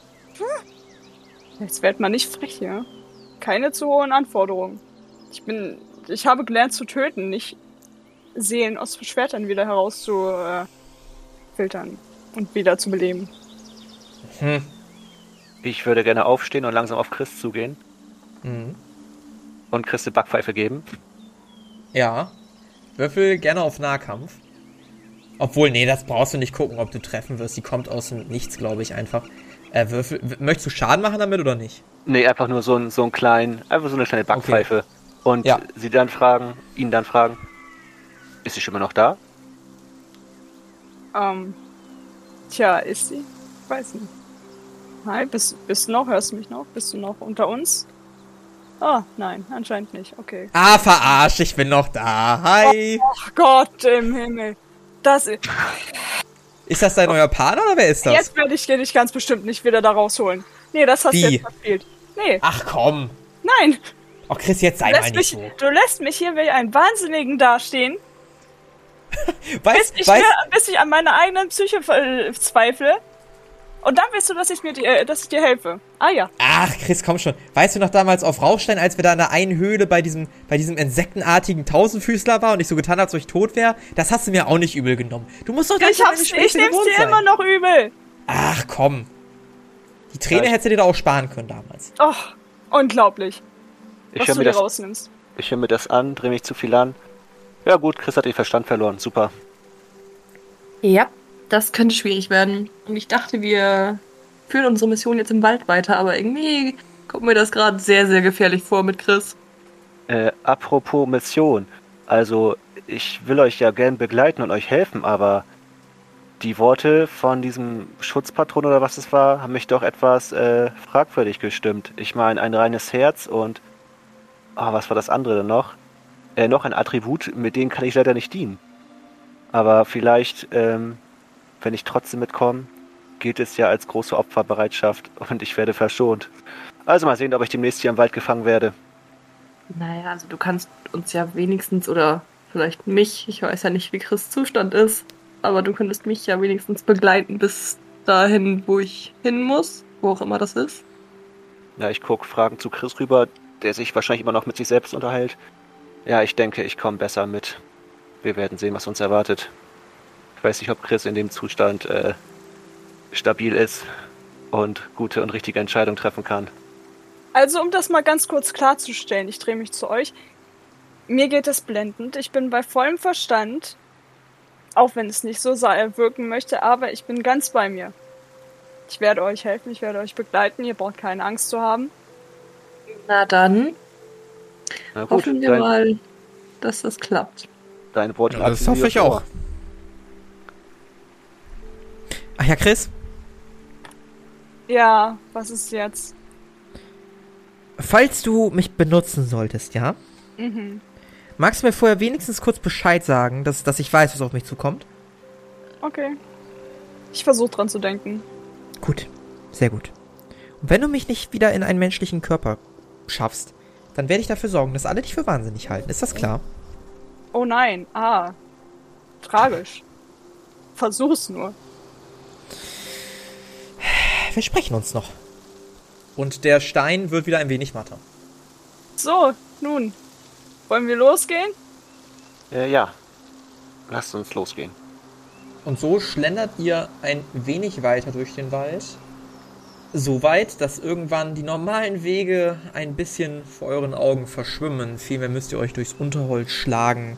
Jetzt wird man nicht frech hier. Keine zu hohen Anforderungen. Ich bin. Ich habe gelernt zu töten, nicht Seelen aus Schwertern wieder herauszufiltern äh, filtern und wieder zu beleben. Hm. Ich würde gerne aufstehen und langsam auf Chris zugehen Mhm. und Chris eine Backpfeife geben. Ja. Würfel gerne auf Nahkampf. Obwohl, nee, das brauchst du nicht gucken, ob du treffen wirst. Die kommt aus dem Nichts, glaube ich, einfach. Äh, Würfel, möchtest du Schaden machen damit oder nicht? Nee, einfach nur so ein, so ein kleinen, einfach so eine kleine Backpfeife. Und Ja. sie dann fragen, ihn dann fragen, ist die Stimme noch da? Ähm. Tja, ist sie? Ich weiß nicht. Hi, bist, bist du noch? Hörst du mich noch? Bist du noch unter uns? Ah, nein, anscheinend nicht. Okay. Ah, verarscht, ich bin noch da. Hi. Ach Gott im Himmel. Das ist. Ist das dein neuer Partner oder wer ist das? Jetzt werde ich dir dich ganz bestimmt nicht wieder da rausholen. Nee, das hast Wie? du jetzt verspielt. Nee, Ach komm. nein. Oh, Chris, jetzt sei Du mal nicht mich, so. du lässt mich hier wie einen Wahnsinnigen dastehen, bis Weißt, ich, weißt, mir, bis ich an meiner eigenen Psyche äh, zweifle. Und dann willst du, dass ich, mir die, äh, dass ich dir helfe. Ah ja. Ach, Chris, komm schon. Weißt du noch damals auf Rauchstein, als wir da in der einen Höhle bei diesem, bei diesem insektenartigen Tausendfüßler waren und ich so getan habe, als ob ich tot wäre? Das hast du mir auch nicht übel genommen. Du musst doch Ich, hab's, ich nehm's dir immer noch übel. Ach, komm. Die Träne hättest du dir da auch sparen können damals. Och, unglaublich. Ich was höre du mir, dir das- rausnimmst. ich hör mir das an, drehe mich zu viel an. Ja gut, Chris hat den Verstand verloren. Super. Ja, das könnte schwierig werden. Und ich dachte, wir führen unsere Mission jetzt im Wald weiter, aber irgendwie kommt mir das gerade sehr, sehr gefährlich vor mit Chris. Äh, apropos Mission. Also, ich will euch ja gern begleiten und euch helfen, aber die Worte von diesem Schutzpatron oder was es war, haben mich doch etwas äh, fragwürdig gestimmt. Ich meine, ein reines Herz und. Ah, was war das andere denn noch? Äh, noch ein Attribut, mit denen kann ich leider nicht dienen. Aber vielleicht, ähm, wenn ich trotzdem mitkomme, gilt es ja als große Opferbereitschaft und ich werde verschont. Also mal sehen, ob ich demnächst hier im Wald gefangen werde. Naja, also du kannst uns ja wenigstens oder vielleicht mich, ich weiß ja nicht, wie Chris Zustand ist, aber du könntest mich ja wenigstens begleiten bis dahin, wo ich hin muss, wo auch immer das ist. Ja, ich gucke Fragen zu Chris rüber, der sich wahrscheinlich immer noch mit sich selbst unterhält. Ja, ich denke, ich komme besser mit. Wir werden sehen, was uns erwartet. Ich weiß nicht, ob Chris in dem Zustand äh, stabil ist und gute und richtige Entscheidungen treffen kann. Also, um das mal ganz kurz klarzustellen, ich drehe mich zu euch. Mir geht es blendend. Ich bin bei vollem Verstand. Auch wenn es nicht so sa- wirken möchte, aber ich bin ganz bei mir. Ich werde euch helfen, ich werde euch begleiten. Ihr braucht keine Angst zu haben. Na dann, Na gut, hoffen wir dein, mal, dass das klappt. dein Wort Ja, das hoffe ich auch. Ach ja, Chris, Ja, was ist jetzt? falls du mich benutzen solltest, ja? Mhm. Magst du mir vorher wenigstens kurz Bescheid sagen, dass, dass ich weiß, was auf mich zukommt? Okay. Ich versuche dran zu denken. Gut, sehr gut. Und wenn du mich nicht wieder in einen menschlichen Körper schaffst, dann werde ich dafür sorgen, dass alle dich für wahnsinnig halten. Ist das klar? Oh nein, ah. Tragisch. Versuch's nur. Wir sprechen uns noch. Und der Stein wird wieder ein wenig matter. So, nun. Wollen wir losgehen? Äh, ja. Lasst uns losgehen. Und so schlendert ihr ein wenig weiter durch den Wald. So weit, dass irgendwann die normalen Wege ein bisschen vor euren Augen verschwimmen. Vielmehr müsst ihr euch durchs Unterholz schlagen.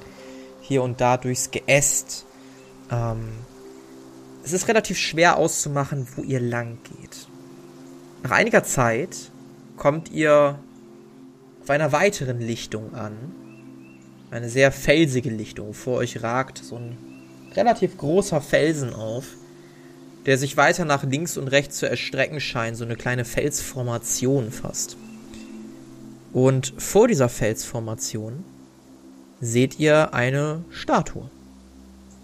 Hier und da durchs Geäst. Ähm, es ist relativ schwer auszumachen, wo ihr lang geht. Nach einiger Zeit kommt ihr auf einer weiteren Lichtung an. Eine sehr felsige Lichtung. Vor euch ragt so ein relativ großer Felsen auf, der sich weiter nach links und rechts zu erstrecken scheint, so eine kleine Felsformation fast. Und vor dieser Felsformation seht ihr eine Statue.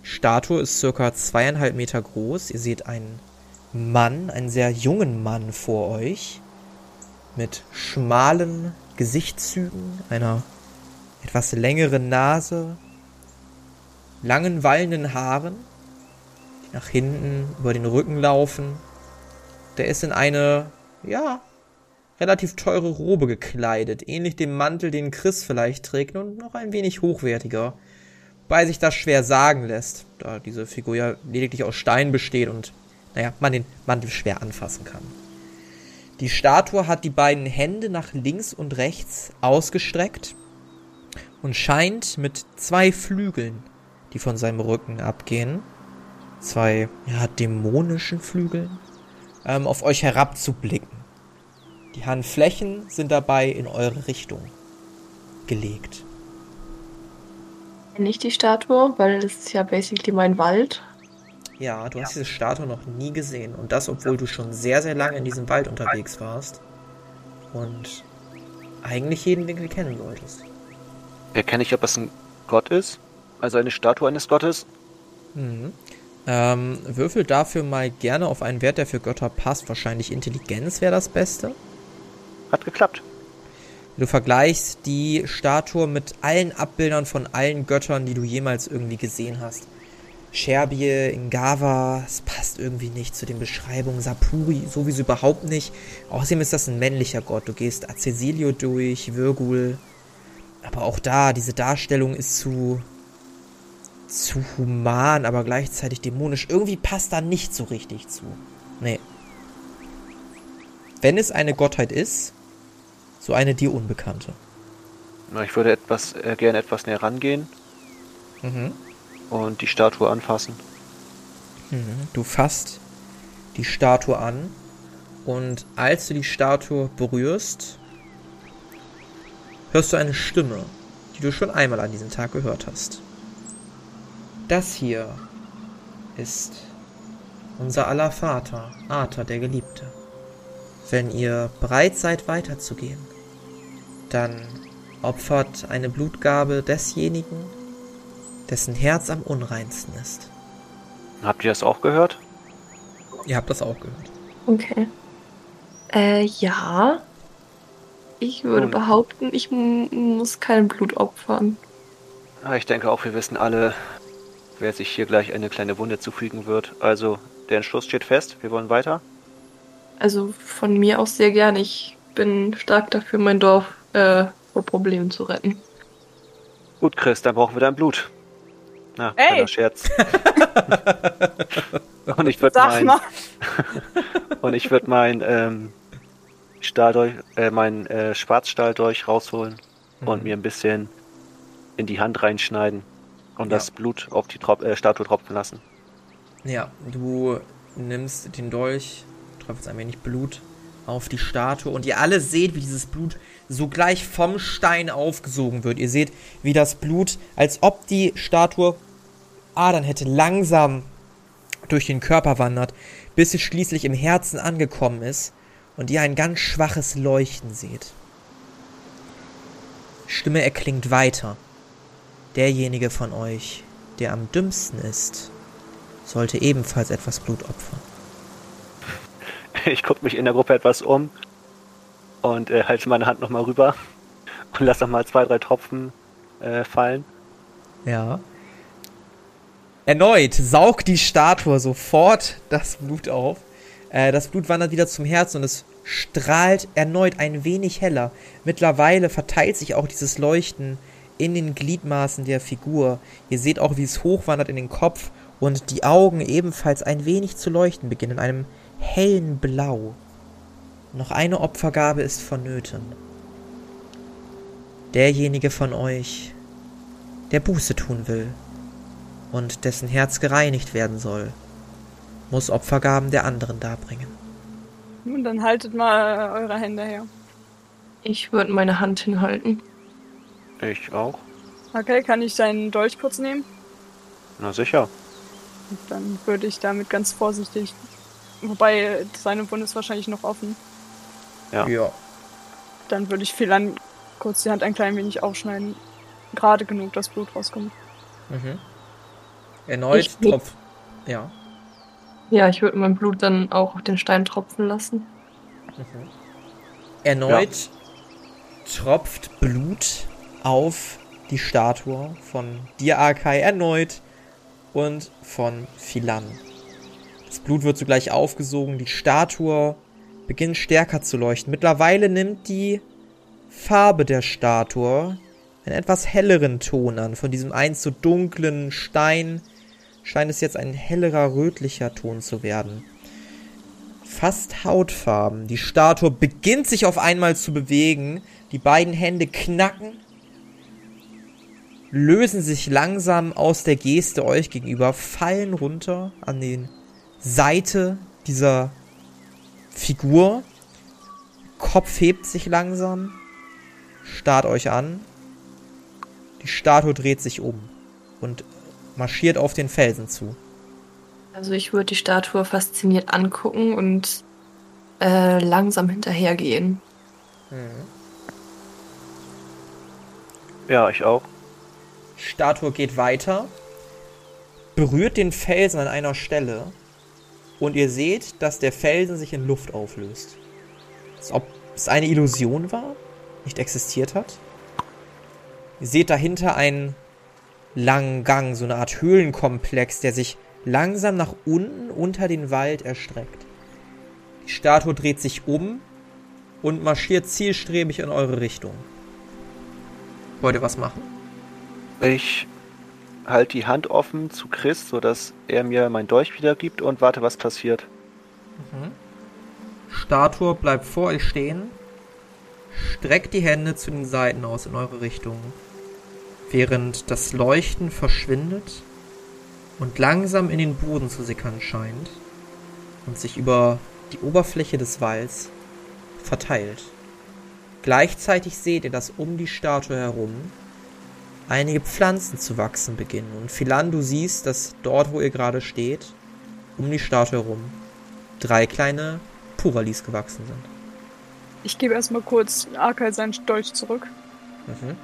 Statue ist circa zweieinhalb Meter groß. Ihr seht einen Mann, einen sehr jungen Mann vor euch, mit schmalen Gesichtszügen, einer etwas längeren Nase, langen wallenden Haaren, die nach hinten über den Rücken laufen. Der ist in eine, ja, relativ teure Robe gekleidet, ähnlich dem Mantel, den Chris vielleicht trägt, und noch ein wenig hochwertiger. Wobei sich das schwer sagen lässt, da diese Figur ja lediglich aus Stein besteht und, naja, man den Mantel schwer anfassen kann. Die Statue hat die beiden Hände nach links und rechts ausgestreckt und scheint mit zwei Flügeln, die von seinem Rücken abgehen, zwei ja, dämonischen Flügeln, ähm, auf euch herabzublicken. Die Handflächen sind dabei in eure Richtung gelegt. Nicht die Statue, weil das ist ja basically mein Wald. Ja, du hast diese Statue noch nie gesehen und das, obwohl du schon sehr, sehr lange in diesem Wald unterwegs warst und eigentlich jeden Winkel kennen solltest. Erkenne ich, ob es ein Gott ist? Also eine Statue eines Gottes? Mhm. Ähm, würfel dafür mal gerne auf einen Wert, der für Götter passt. Wahrscheinlich Intelligenz wäre das Beste. Hat geklappt. Du vergleichst die Statue mit allen Abbildern von allen Göttern, die du jemals irgendwie gesehen hast. Sherbie, Ngava, es passt irgendwie nicht zu den Beschreibungen. Sapuri sowieso überhaupt nicht. Außerdem ist das ein männlicher Gott. Du gehst Acesilio durch, Virgul. Aber auch da, diese Darstellung ist zu. zu human, aber gleichzeitig dämonisch. Irgendwie passt da nicht so richtig zu. Nee. Wenn es eine Gottheit ist, so eine dir Unbekannte. Na, ich würde etwas äh, gerne etwas näher rangehen Mhm. und die Statue anfassen. Mhm. Du fasst die Statue an und als du die Statue berührst, hörst du eine Stimme, die du schon einmal an diesem Tag gehört hast. Das hier ist unser aller Vater, Arthur der Geliebte. Wenn ihr bereit seid weiterzugehen, dann opfert eine Blutgabe desjenigen, dessen Herz am unreinsten ist. Habt ihr das auch gehört? Ihr habt das auch gehört. Okay. Äh, ja. Ich würde Nun. behaupten, ich muss kein Blut opfern. Ja, ich denke auch, wir wissen alle, wer sich hier gleich eine kleine Wunde zufügen wird. Also, der Entschluss steht fest. Wir wollen weiter. Also von mir aus sehr gern. Ich bin stark dafür, mein Dorf äh, vor Problemen zu retten. Gut, Chris, dann brauchen wir dein Blut. Na, Ey! kleiner Scherz. und ich würde mein, und ich würde mein ähm, Stahldolch, äh, mein äh, Schwarzstahldolch rausholen und Mhm. mir ein bisschen in die Hand reinschneiden und Ja. das Blut auf die Trop äh, Statue tropfen lassen. Ja, du nimmst den Dolch, tropfst ein wenig Blut auf die Statue und ihr alle seht, wie dieses Blut sogleich vom Stein aufgesogen wird. Ihr seht, wie das Blut, als ob die Statue Adern hätte, langsam durch den Körper wandert, bis es schließlich im Herzen angekommen ist und ihr ein ganz schwaches Leuchten seht. Stimme erklingt weiter. Derjenige von euch, der am dümmsten ist, sollte ebenfalls etwas Blut opfern. Ich gucke mich in der Gruppe etwas um und äh, halte meine Hand nochmal rüber und lasse nochmal zwei, drei Tropfen äh, fallen. Ja. Erneut saugt die Statue sofort das Blut auf. Äh, das Blut wandert wieder zum Herzen und es strahlt erneut ein wenig heller. Mittlerweile verteilt sich auch dieses Leuchten in den Gliedmaßen der Figur. Ihr seht auch, wie es hochwandert in den Kopf und die Augen ebenfalls ein wenig zu leuchten beginnen, in einem hellen Blau. Noch eine Opfergabe ist vonnöten. Derjenige von euch, der Buße tun will und dessen Herz gereinigt werden soll, muss Opfergaben der anderen darbringen. Nun, dann haltet mal eure Hände her. Ich würde meine Hand hinhalten. Ich auch. Okay, kann ich deinen Dolch kurz nehmen? Na sicher. Und dann würde ich damit ganz vorsichtig. Wobei, seine Wunde ist wahrscheinlich noch offen. Ja. ja. Dann würde ich Philan kurz die Hand ein klein wenig aufschneiden. Gerade genug, dass Blut rauskommt. Mhm. Erneut Ich- tropft. Ja. Ja, ich würde mein Blut dann auch auf den Stein tropfen lassen. Erneut tropft Blut auf die Statue von dir, Arkai, erneut und von Philan. Das Blut wird sogleich aufgesogen, die Statue beginnt stärker zu leuchten. Mittlerweile nimmt die Farbe der Statue einen etwas helleren Ton an. Von diesem einst so dunklen Stein scheint es jetzt ein hellerer rötlicher Ton zu werden. Fast hautfarben. Die Statue beginnt sich auf einmal zu bewegen. Die beiden Hände knacken, lösen sich langsam aus der Geste euch gegenüber, fallen runter an den Seite dieser Figur. Kopf hebt sich langsam, starrt euch an. Die Statue dreht sich um und marschiert auf den Felsen zu. Also ich würde die Statue fasziniert angucken und äh, langsam hinterhergehen. Ja, ich auch. Statue geht weiter, berührt den Felsen an einer Stelle und ihr seht, dass der Felsen sich in Luft auflöst. Als ob es eine Illusion war, nicht existiert hat. Ihr seht dahinter ein langen Gang, so eine Art Höhlenkomplex, der sich langsam nach unten unter den Wald erstreckt. Die Statue dreht sich um und marschiert zielstrebig in eure Richtung. Wollt ihr was machen? Ich halte die Hand offen zu Chris, sodass er mir mein Dolch wiedergibt und warte, was passiert. Statue bleibt vor euch stehen, streckt die Hände zu den Seiten aus in eure Richtung, während das Leuchten verschwindet und langsam in den Boden zu sickern scheint und sich über die Oberfläche des Walls verteilt. Gleichzeitig seht ihr, dass um die Statue herum einige Pflanzen zu wachsen beginnen. Und Philan, du siehst, dass dort, wo ihr gerade steht, um die Statue herum, drei kleine Puralis gewachsen sind. Ich gebe erstmal kurz Arkai seinen Dolch zurück. Mhm.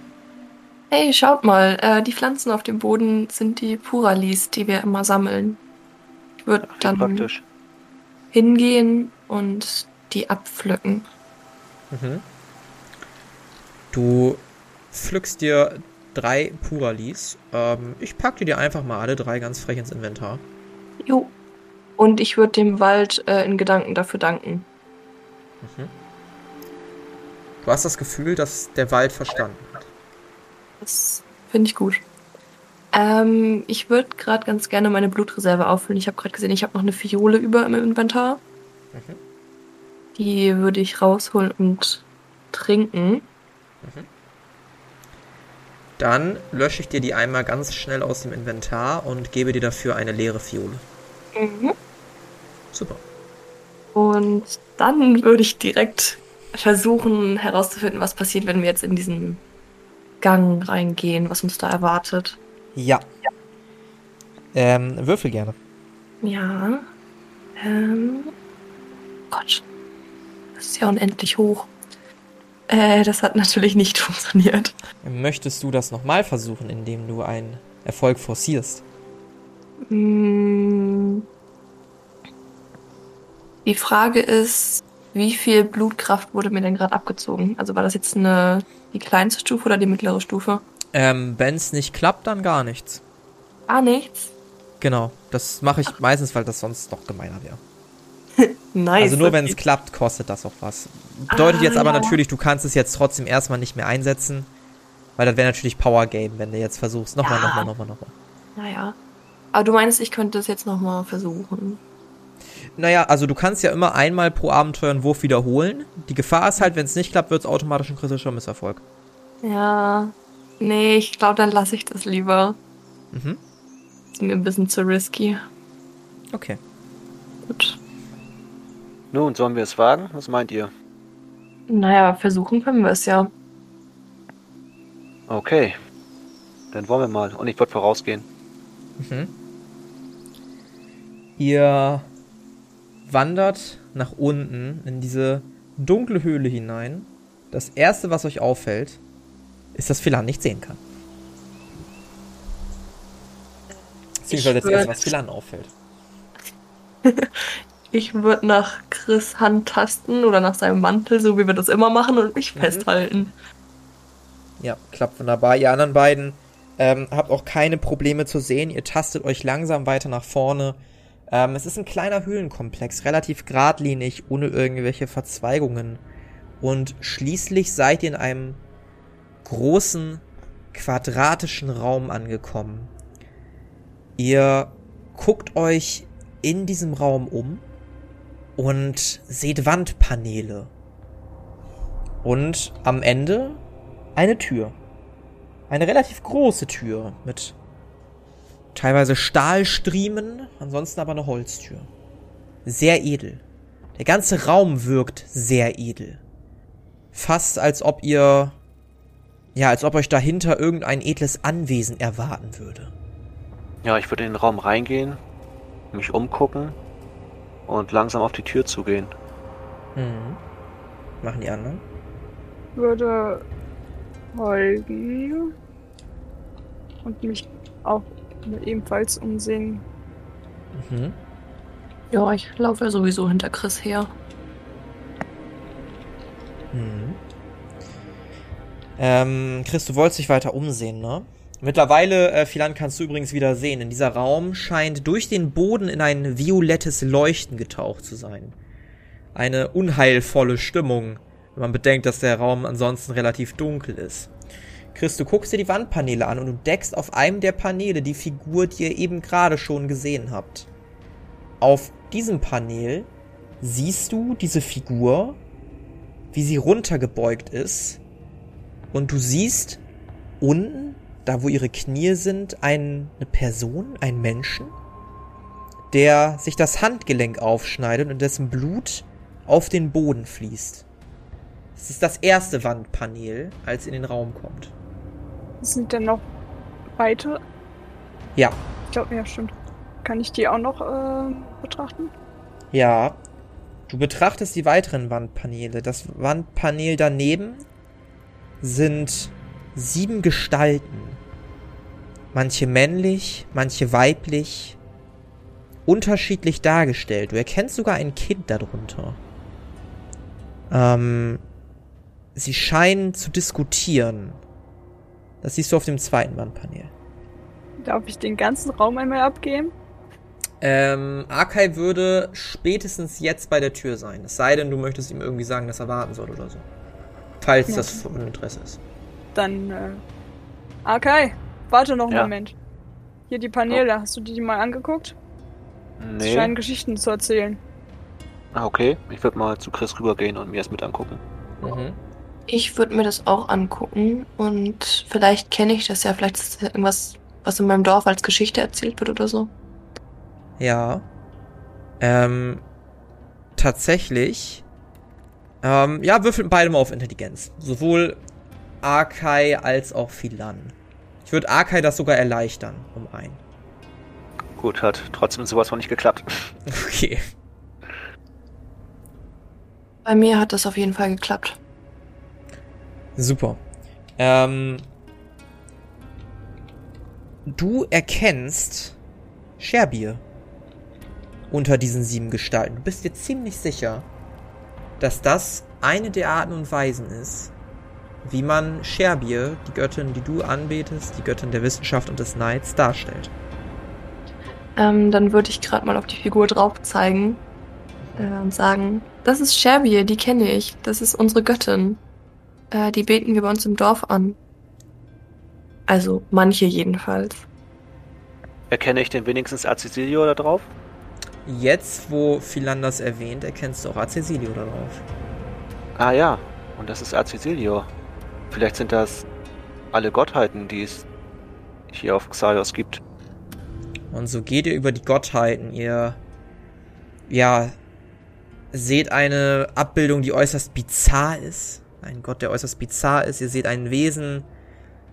Hey, schaut mal, äh, die Pflanzen auf dem Boden sind die Puralis, die wir immer sammeln. Ich würde dann praktisch. hingehen und die abpflücken. Mhm. Du pflückst dir drei Puralis. Ähm, ich packe dir einfach mal alle drei ganz frech ins Inventar. Jo. Und ich würde dem Wald äh, in Gedanken dafür danken. Du hast das Gefühl, dass der Wald verstanden hat. Das finde ich gut. Ähm, ich würde gerade ganz gerne meine Blutreserve auffüllen. Ich habe gerade gesehen, ich habe noch eine Fiole über im Inventar. Mhm. Die würde ich rausholen und trinken. Dann lösche ich dir die einmal ganz schnell aus dem Inventar und gebe dir dafür eine leere Fiole. Mhm. Super. Und dann würde ich direkt versuchen herauszufinden, was passiert, wenn wir jetzt in diesen Gang reingehen, was uns da erwartet. Ja. Ähm, würfel gerne. Ja. Ähm. Gott. Das ist ja unendlich hoch. Äh, das hat natürlich nicht funktioniert. Möchtest du das nochmal versuchen, indem du einen Erfolg forcierst? Mm. Die Frage ist, wie viel Blutkraft wurde mir denn gerade abgezogen? Also war das jetzt eine die kleinste Stufe oder die mittlere Stufe? Ähm, wenn es nicht klappt, dann gar nichts. Ah, nichts. Genau. Das mache ich meistens, weil das sonst noch gemeiner wäre. Nice. Also nur wenn es klappt, kostet das auch was. Bedeutet Ah, jetzt aber ja. natürlich, du kannst es jetzt trotzdem erstmal nicht mehr einsetzen. Weil das wäre natürlich Power Game, wenn du jetzt versuchst. Nochmal, Ja. nochmal, nochmal, nochmal. Naja. Aber du meinst, ich könnte das jetzt nochmal versuchen. Naja, also du kannst ja immer einmal pro Abenteuer einen Wurf wiederholen. Die Gefahr ist halt, wenn es nicht klappt, wird es automatisch ein kritischer Misserfolg. Ja. Nee, ich glaube, dann lasse ich das lieber. Mhm. Ist mir ein bisschen zu risky. Okay. Gut. Nun, sollen wir es wagen? Was meint ihr? Naja, versuchen können wir es ja. Okay. Dann wollen wir mal. Und ich würde vorausgehen. Mhm. Ihr wandert nach unten in diese dunkle Höhle hinein. Das erste, was euch auffällt, ist, dass Philan nicht sehen kann. Beziehungsweise Ich das erste, was Philan auffällt. Ich würde nach Chris Hand tasten oder nach seinem Mantel, so wie wir das immer machen, und mich Mhm. festhalten. Ja, klappt wunderbar. Ihr anderen beiden ähm, habt auch keine Probleme zu sehen. Ihr tastet euch langsam weiter nach vorne. Ähm, es ist ein kleiner Höhlenkomplex, relativ geradlinig, ohne irgendwelche Verzweigungen. Und schließlich seid ihr in einem großen, quadratischen Raum angekommen. Ihr guckt euch in diesem Raum um und seht Wandpaneele. Und am Ende eine Tür. Eine relativ große Tür mit teilweise Stahlstriemen, ansonsten aber eine Holztür. Sehr edel. Der ganze Raum wirkt sehr edel. Fast als ob ihr, ja, als ob euch dahinter irgendein edles Anwesen erwarten würde. Ja, ich würde in den Raum reingehen, mich umgucken und langsam auf die Tür zugehen. Mhm. Machen die anderen? Würde folgen und mich auch ebenfalls umsehen. Mhm. Ja, ich laufe ja sowieso hinter Chris her. Mhm. Ähm, Chris, du wolltest dich weiter umsehen, ne? Mittlerweile, äh, Philan, kannst du übrigens wieder sehen, in dieser Raum scheint durch den Boden in ein violettes Leuchten getaucht zu sein. Eine unheilvolle Stimmung, wenn man bedenkt, dass der Raum ansonsten relativ dunkel ist. Chris, du guckst dir die Wandpaneele an und du deckst auf einem der Paneele die Figur, die ihr eben gerade schon gesehen habt. Auf diesem Panel siehst du diese Figur, wie sie runtergebeugt ist. Und du siehst unten, da wo ihre Knie sind, eine Person, einen Menschen, der sich das Handgelenk aufschneidet und dessen Blut auf den Boden fließt. Es ist das erste Wandpanel, als in den Raum kommt. Sind denn noch weitere? Ja, Ich glaube, ja, stimmt. Kann ich die auch noch äh, betrachten? ja. Du betrachtest die weiteren Wandpaneele. Das Wandpanel daneben sind sieben Gestalten. Manche männlich, manche weiblich, unterschiedlich dargestellt. Du erkennst sogar ein Kind darunter. Ähm, sie scheinen zu diskutieren. Das siehst du auf dem zweiten Wandpanel. Darf ich den ganzen Raum einmal abgeben? Ähm, Arkai würde spätestens jetzt bei der Tür sein. Es sei denn, du möchtest ihm irgendwie sagen, dass er warten soll oder so. Falls Ja. das von Interesse ist. Dann, äh. Okay, warte noch einen Ja. Moment. Hier die Paneele, hast du die mal angeguckt? Sie Nee. scheinen Geschichten zu erzählen. Ah, okay. Ich würde mal zu Chris rübergehen und mir das mit angucken. Mhm. Ich würde mir das auch angucken und vielleicht kenne ich das ja, vielleicht ist das ja irgendwas, was in meinem Dorf als Geschichte erzählt wird oder so. Ja. Ähm, tatsächlich. Ähm, ja, würfeln beide mal auf Intelligenz. Sowohl Arkai als auch Philan. Ich würde Arkai das sogar erleichtern, um ein. Gut, hat trotzdem sowas von nicht geklappt. Okay. Bei mir hat das auf jeden Fall geklappt. Super. Ähm, du erkennst Scherbier unter diesen sieben Gestalten. Du bist dir ziemlich sicher, dass das eine der Arten und Weisen ist, wie man Scherbier, die Göttin, die du anbetest, die Göttin der Wissenschaft und des Neids, darstellt. Ähm, dann würde ich gerade mal auf die Figur drauf zeigen äh, und sagen, das ist Sherbie, die kenne ich. Das ist unsere Göttin. Äh, die beten wir bei uns im Dorf an. Also manche jedenfalls. Erkenne ich denn wenigstens Azisilio da drauf? Jetzt, wo Philanders erwähnt, erkennst du auch Acesilio darauf. Ah ja, und das ist Azisilio. Vielleicht sind das alle Gottheiten, die es hier auf Xaios gibt. Und so geht ihr über die Gottheiten. Ihr, ja, seht eine Abbildung, die äußerst bizarr ist. Ein Gott, der äußerst bizarr ist. Ihr seht ein Wesen,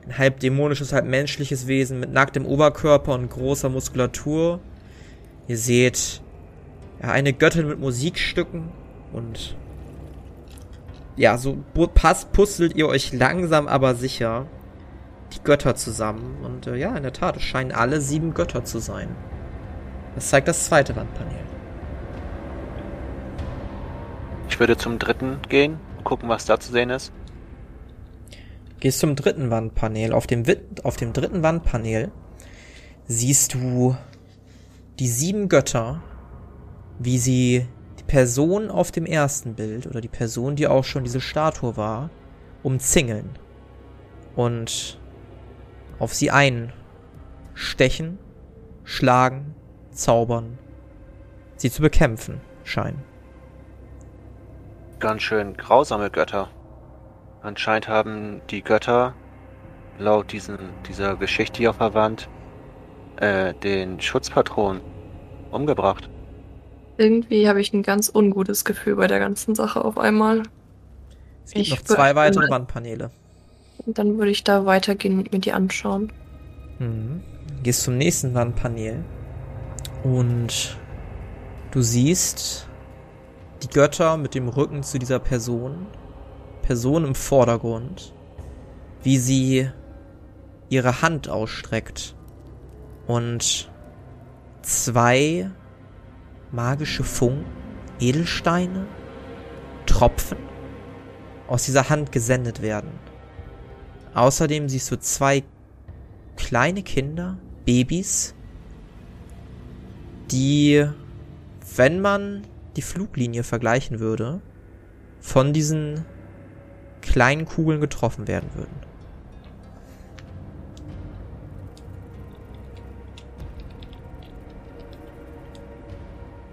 ein halb dämonisches, halb menschliches Wesen mit nacktem Oberkörper und großer Muskulatur. Ihr seht ja, eine Göttin mit Musikstücken und ja, so bu- pass, puzzelt ihr euch langsam aber sicher die Götter zusammen. Und äh, ja, in der Tat, es scheinen alle sieben Götter zu sein. Das zeigt das zweite Wandpanel. Ich würde zum dritten gehen, gucken, was da zu sehen ist. Gehst zum dritten Wandpanel. Auf dem, auf dem dritten Wandpanel siehst du die sieben Götter, wie sie Person auf dem ersten Bild oder die Person, die auch schon diese Statue war, umzingeln und auf sie einstechen, schlagen, zaubern, sie zu bekämpfen scheinen. Ganz schön grausame Götter. Anscheinend haben die Götter laut diesen, dieser Geschichte hier verwandt äh, den Schutzpatron umgebracht. Irgendwie habe ich ein ganz ungutes Gefühl bei der ganzen Sache auf einmal. Es gibt Ich noch zwei weitere Wandpaneele. Und dann würde ich da weitergehen und mir die anschauen. Mhm. Gehst zum nächsten Wandpanel und du siehst die Götter mit dem Rücken zu dieser Person, Person im Vordergrund, wie sie ihre Hand ausstreckt und zwei magische Funken, Edelsteine, Tropfen aus dieser Hand gesendet werden. Außerdem siehst du zwei kleine Kinder, Babys, die, wenn man die Fluglinie vergleichen würde, von diesen kleinen Kugeln getroffen werden würden.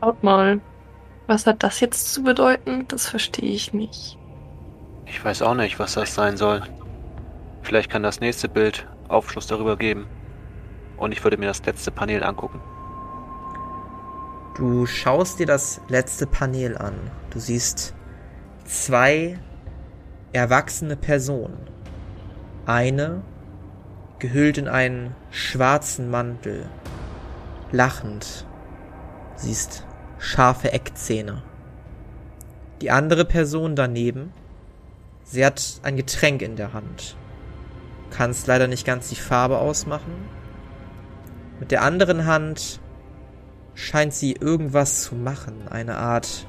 Schaut mal. Was hat das jetzt zu bedeuten? Das verstehe ich nicht. Ich weiß auch nicht, was das sein soll. Vielleicht kann das nächste Bild Aufschluss darüber geben. Und ich würde mir das letzte Panel angucken. Du schaust dir das letzte Panel an. Du siehst zwei erwachsene Personen. Eine gehüllt in einen schwarzen Mantel, lachend. Siehst scharfe Eckzähne. Die andere Person daneben, sie hat ein Getränk in der Hand. Kannst leider nicht ganz die Farbe ausmachen. Mit der anderen Hand scheint sie irgendwas zu machen. Eine Art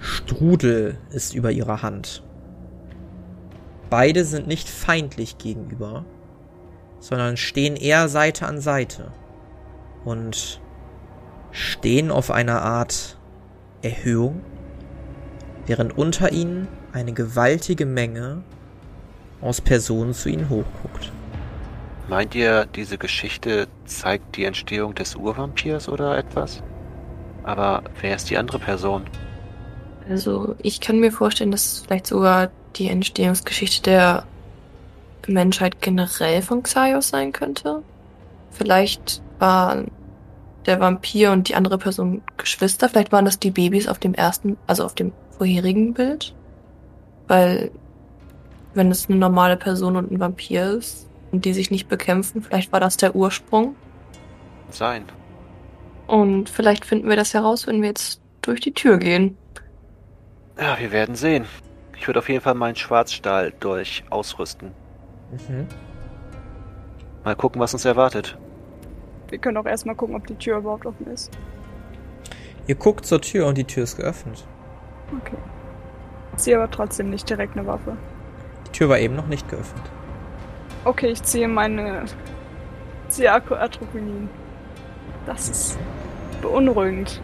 Strudel ist über ihrer Hand. Beide sind nicht feindlich gegenüber, sondern stehen eher Seite an Seite und stehen auf einer Art Erhöhung, während unter ihnen eine gewaltige Menge aus Personen zu ihnen hochguckt. Meint ihr, diese Geschichte zeigt die Entstehung des Urvampirs oder etwas? Aber wer ist die andere Person? Also, ich kann mir vorstellen, dass vielleicht sogar die Entstehungsgeschichte der Menschheit generell von Xaios sein könnte. Vielleicht waren der Vampir und die andere Person Geschwister. Vielleicht waren das die Babys auf dem ersten, also auf dem vorherigen Bild. Weil, wenn es eine normale Person und ein Vampir ist und die sich nicht bekämpfen, vielleicht war das der Ursprung. Sein. Und vielleicht finden wir das heraus, wenn wir jetzt durch die Tür gehen. Ja, wir werden sehen. Ich würde auf jeden Fall meinen Schwarzstahl durch ausrüsten. Mhm. Mal gucken, was uns erwartet. Wir können auch erstmal gucken, ob die Tür überhaupt offen ist. Ihr guckt zur Tür und die Tür ist geöffnet. Okay. Ziehe aber trotzdem nicht direkt eine Waffe. Die Tür war eben noch nicht geöffnet. Okay, ich ziehe meine Ziako Atropinin. Das ist beunruhigend.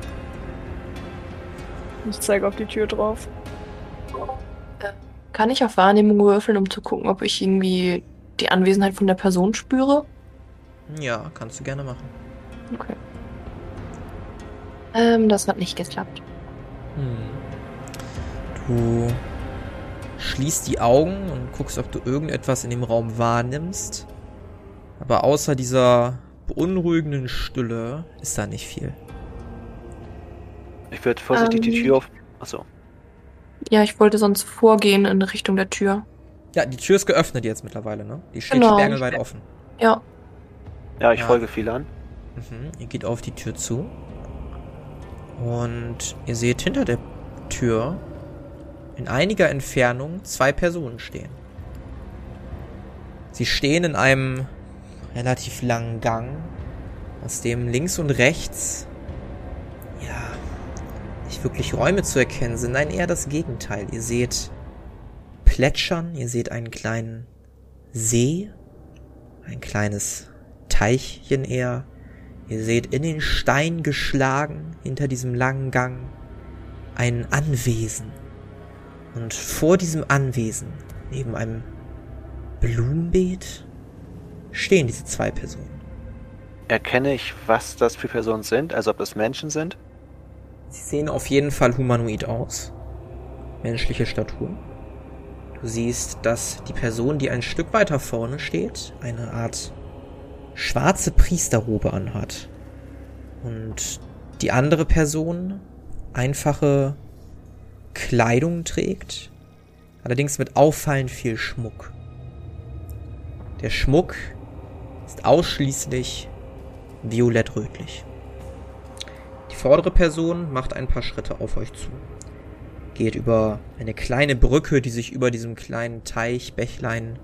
Ich zeige auf die Tür drauf. Kann ich auf Wahrnehmung würfeln, um zu gucken, ob ich irgendwie die Anwesenheit von der Person spüre? Ja, kannst du gerne machen. Okay. Ähm, das hat nicht geklappt. Hm. Du schließt die Augen und guckst, ob du irgendetwas in dem Raum wahrnimmst. Aber außer dieser beunruhigenden Stille ist da nicht viel. Ich würde vorsichtig die Ähm. Tür auf. Achso. Ja, ich wollte sonst vorgehen in Richtung der Tür. Ja, die Tür ist geöffnet jetzt mittlerweile, ne? Die steht Genau. sperrangelweit offen. Ja, Ja, ich Ja. folge viel an. Mhm. Ihr geht auf die Tür zu. Und ihr seht hinter der Tür in einiger Entfernung zwei Personen stehen. Sie stehen in einem relativ langen Gang, aus dem links und rechts, ja, nicht wirklich Räume zu erkennen sind. Nein, eher das Gegenteil. Ihr seht Plätschern, ihr seht einen kleinen See, ein kleines Teichchen eher. Ihr seht in den Stein geschlagen, hinter diesem langen Gang, ein Anwesen. Und vor diesem Anwesen, neben einem Blumenbeet, stehen diese zwei Personen. Erkenne ich, was das für Personen sind? Also ob das Menschen sind? Sie sehen auf jeden Fall humanoid aus. Menschliche Statur. Du siehst, dass die Person, die ein Stück weiter vorne steht, eine Art schwarze Priesterrobe anhat. Und die andere Person einfache Kleidung trägt, allerdings mit auffallend viel Schmuck. Der Schmuck ist ausschließlich violett-rötlich. Die vordere Person macht ein paar Schritte auf euch zu. Geht über eine kleine Brücke, die sich über diesem kleinen Teich, Bächlein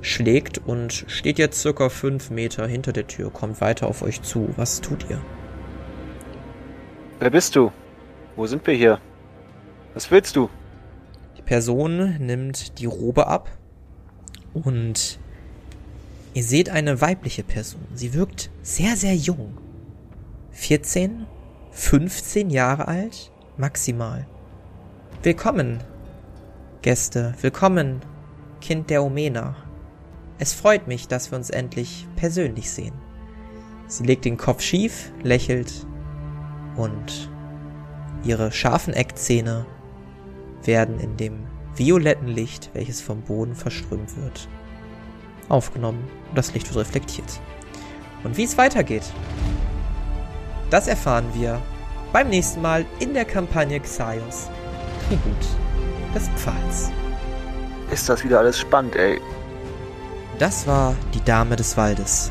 schlägt und steht jetzt circa fünf Meter hinter der Tür, kommt weiter auf euch zu. Was tut ihr? Wer bist du? Wo sind wir hier? Was willst du? Die Person nimmt die Robe ab und Ihr seht eine weibliche Person. Sie wirkt sehr, sehr jung. 14, 15 Jahre alt, maximal. Willkommen, Gäste. Willkommen, Kind der Omena. Es freut mich, dass wir uns endlich persönlich sehen. Sie legt den Kopf schief, lächelt und ihre scharfen Eckzähne werden in dem violetten Licht, welches vom Boden verströmt wird, aufgenommen und das Licht wird reflektiert. Und wie es weitergeht, das erfahren wir beim nächsten Mal in der Kampagne Xaios, Tribut des Pfahls. Ist das wieder alles spannend, ey. Das war die Dame des Waldes.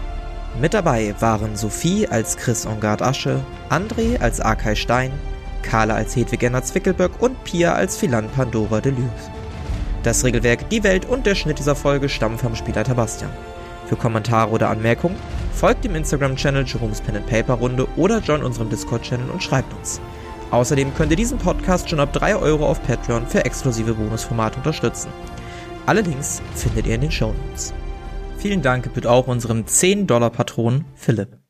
Mit dabei waren Sophie als Chris Ongard Asche, André als Arkay Stein, Carla als Hedwig Enna Zwickelböck und Pia als Philan Pandora Deluxe. Das Regelwerk, die Welt und der Schnitt dieser Folge stammen vom Spielleiter Bastian. Für Kommentare oder Anmerkungen folgt dem Instagram-Channel Jerome's Pen and Paper Runde oder join unserem Discord-Channel und schreibt uns. Außerdem könnt ihr diesen Podcast schon ab 3 Euro auf Patreon für exklusive Bonusformate unterstützen. Alle Links findet ihr in den Show Notes. Vielen Dank gebührt auch unserem 10-Dollar-Patron Philipp.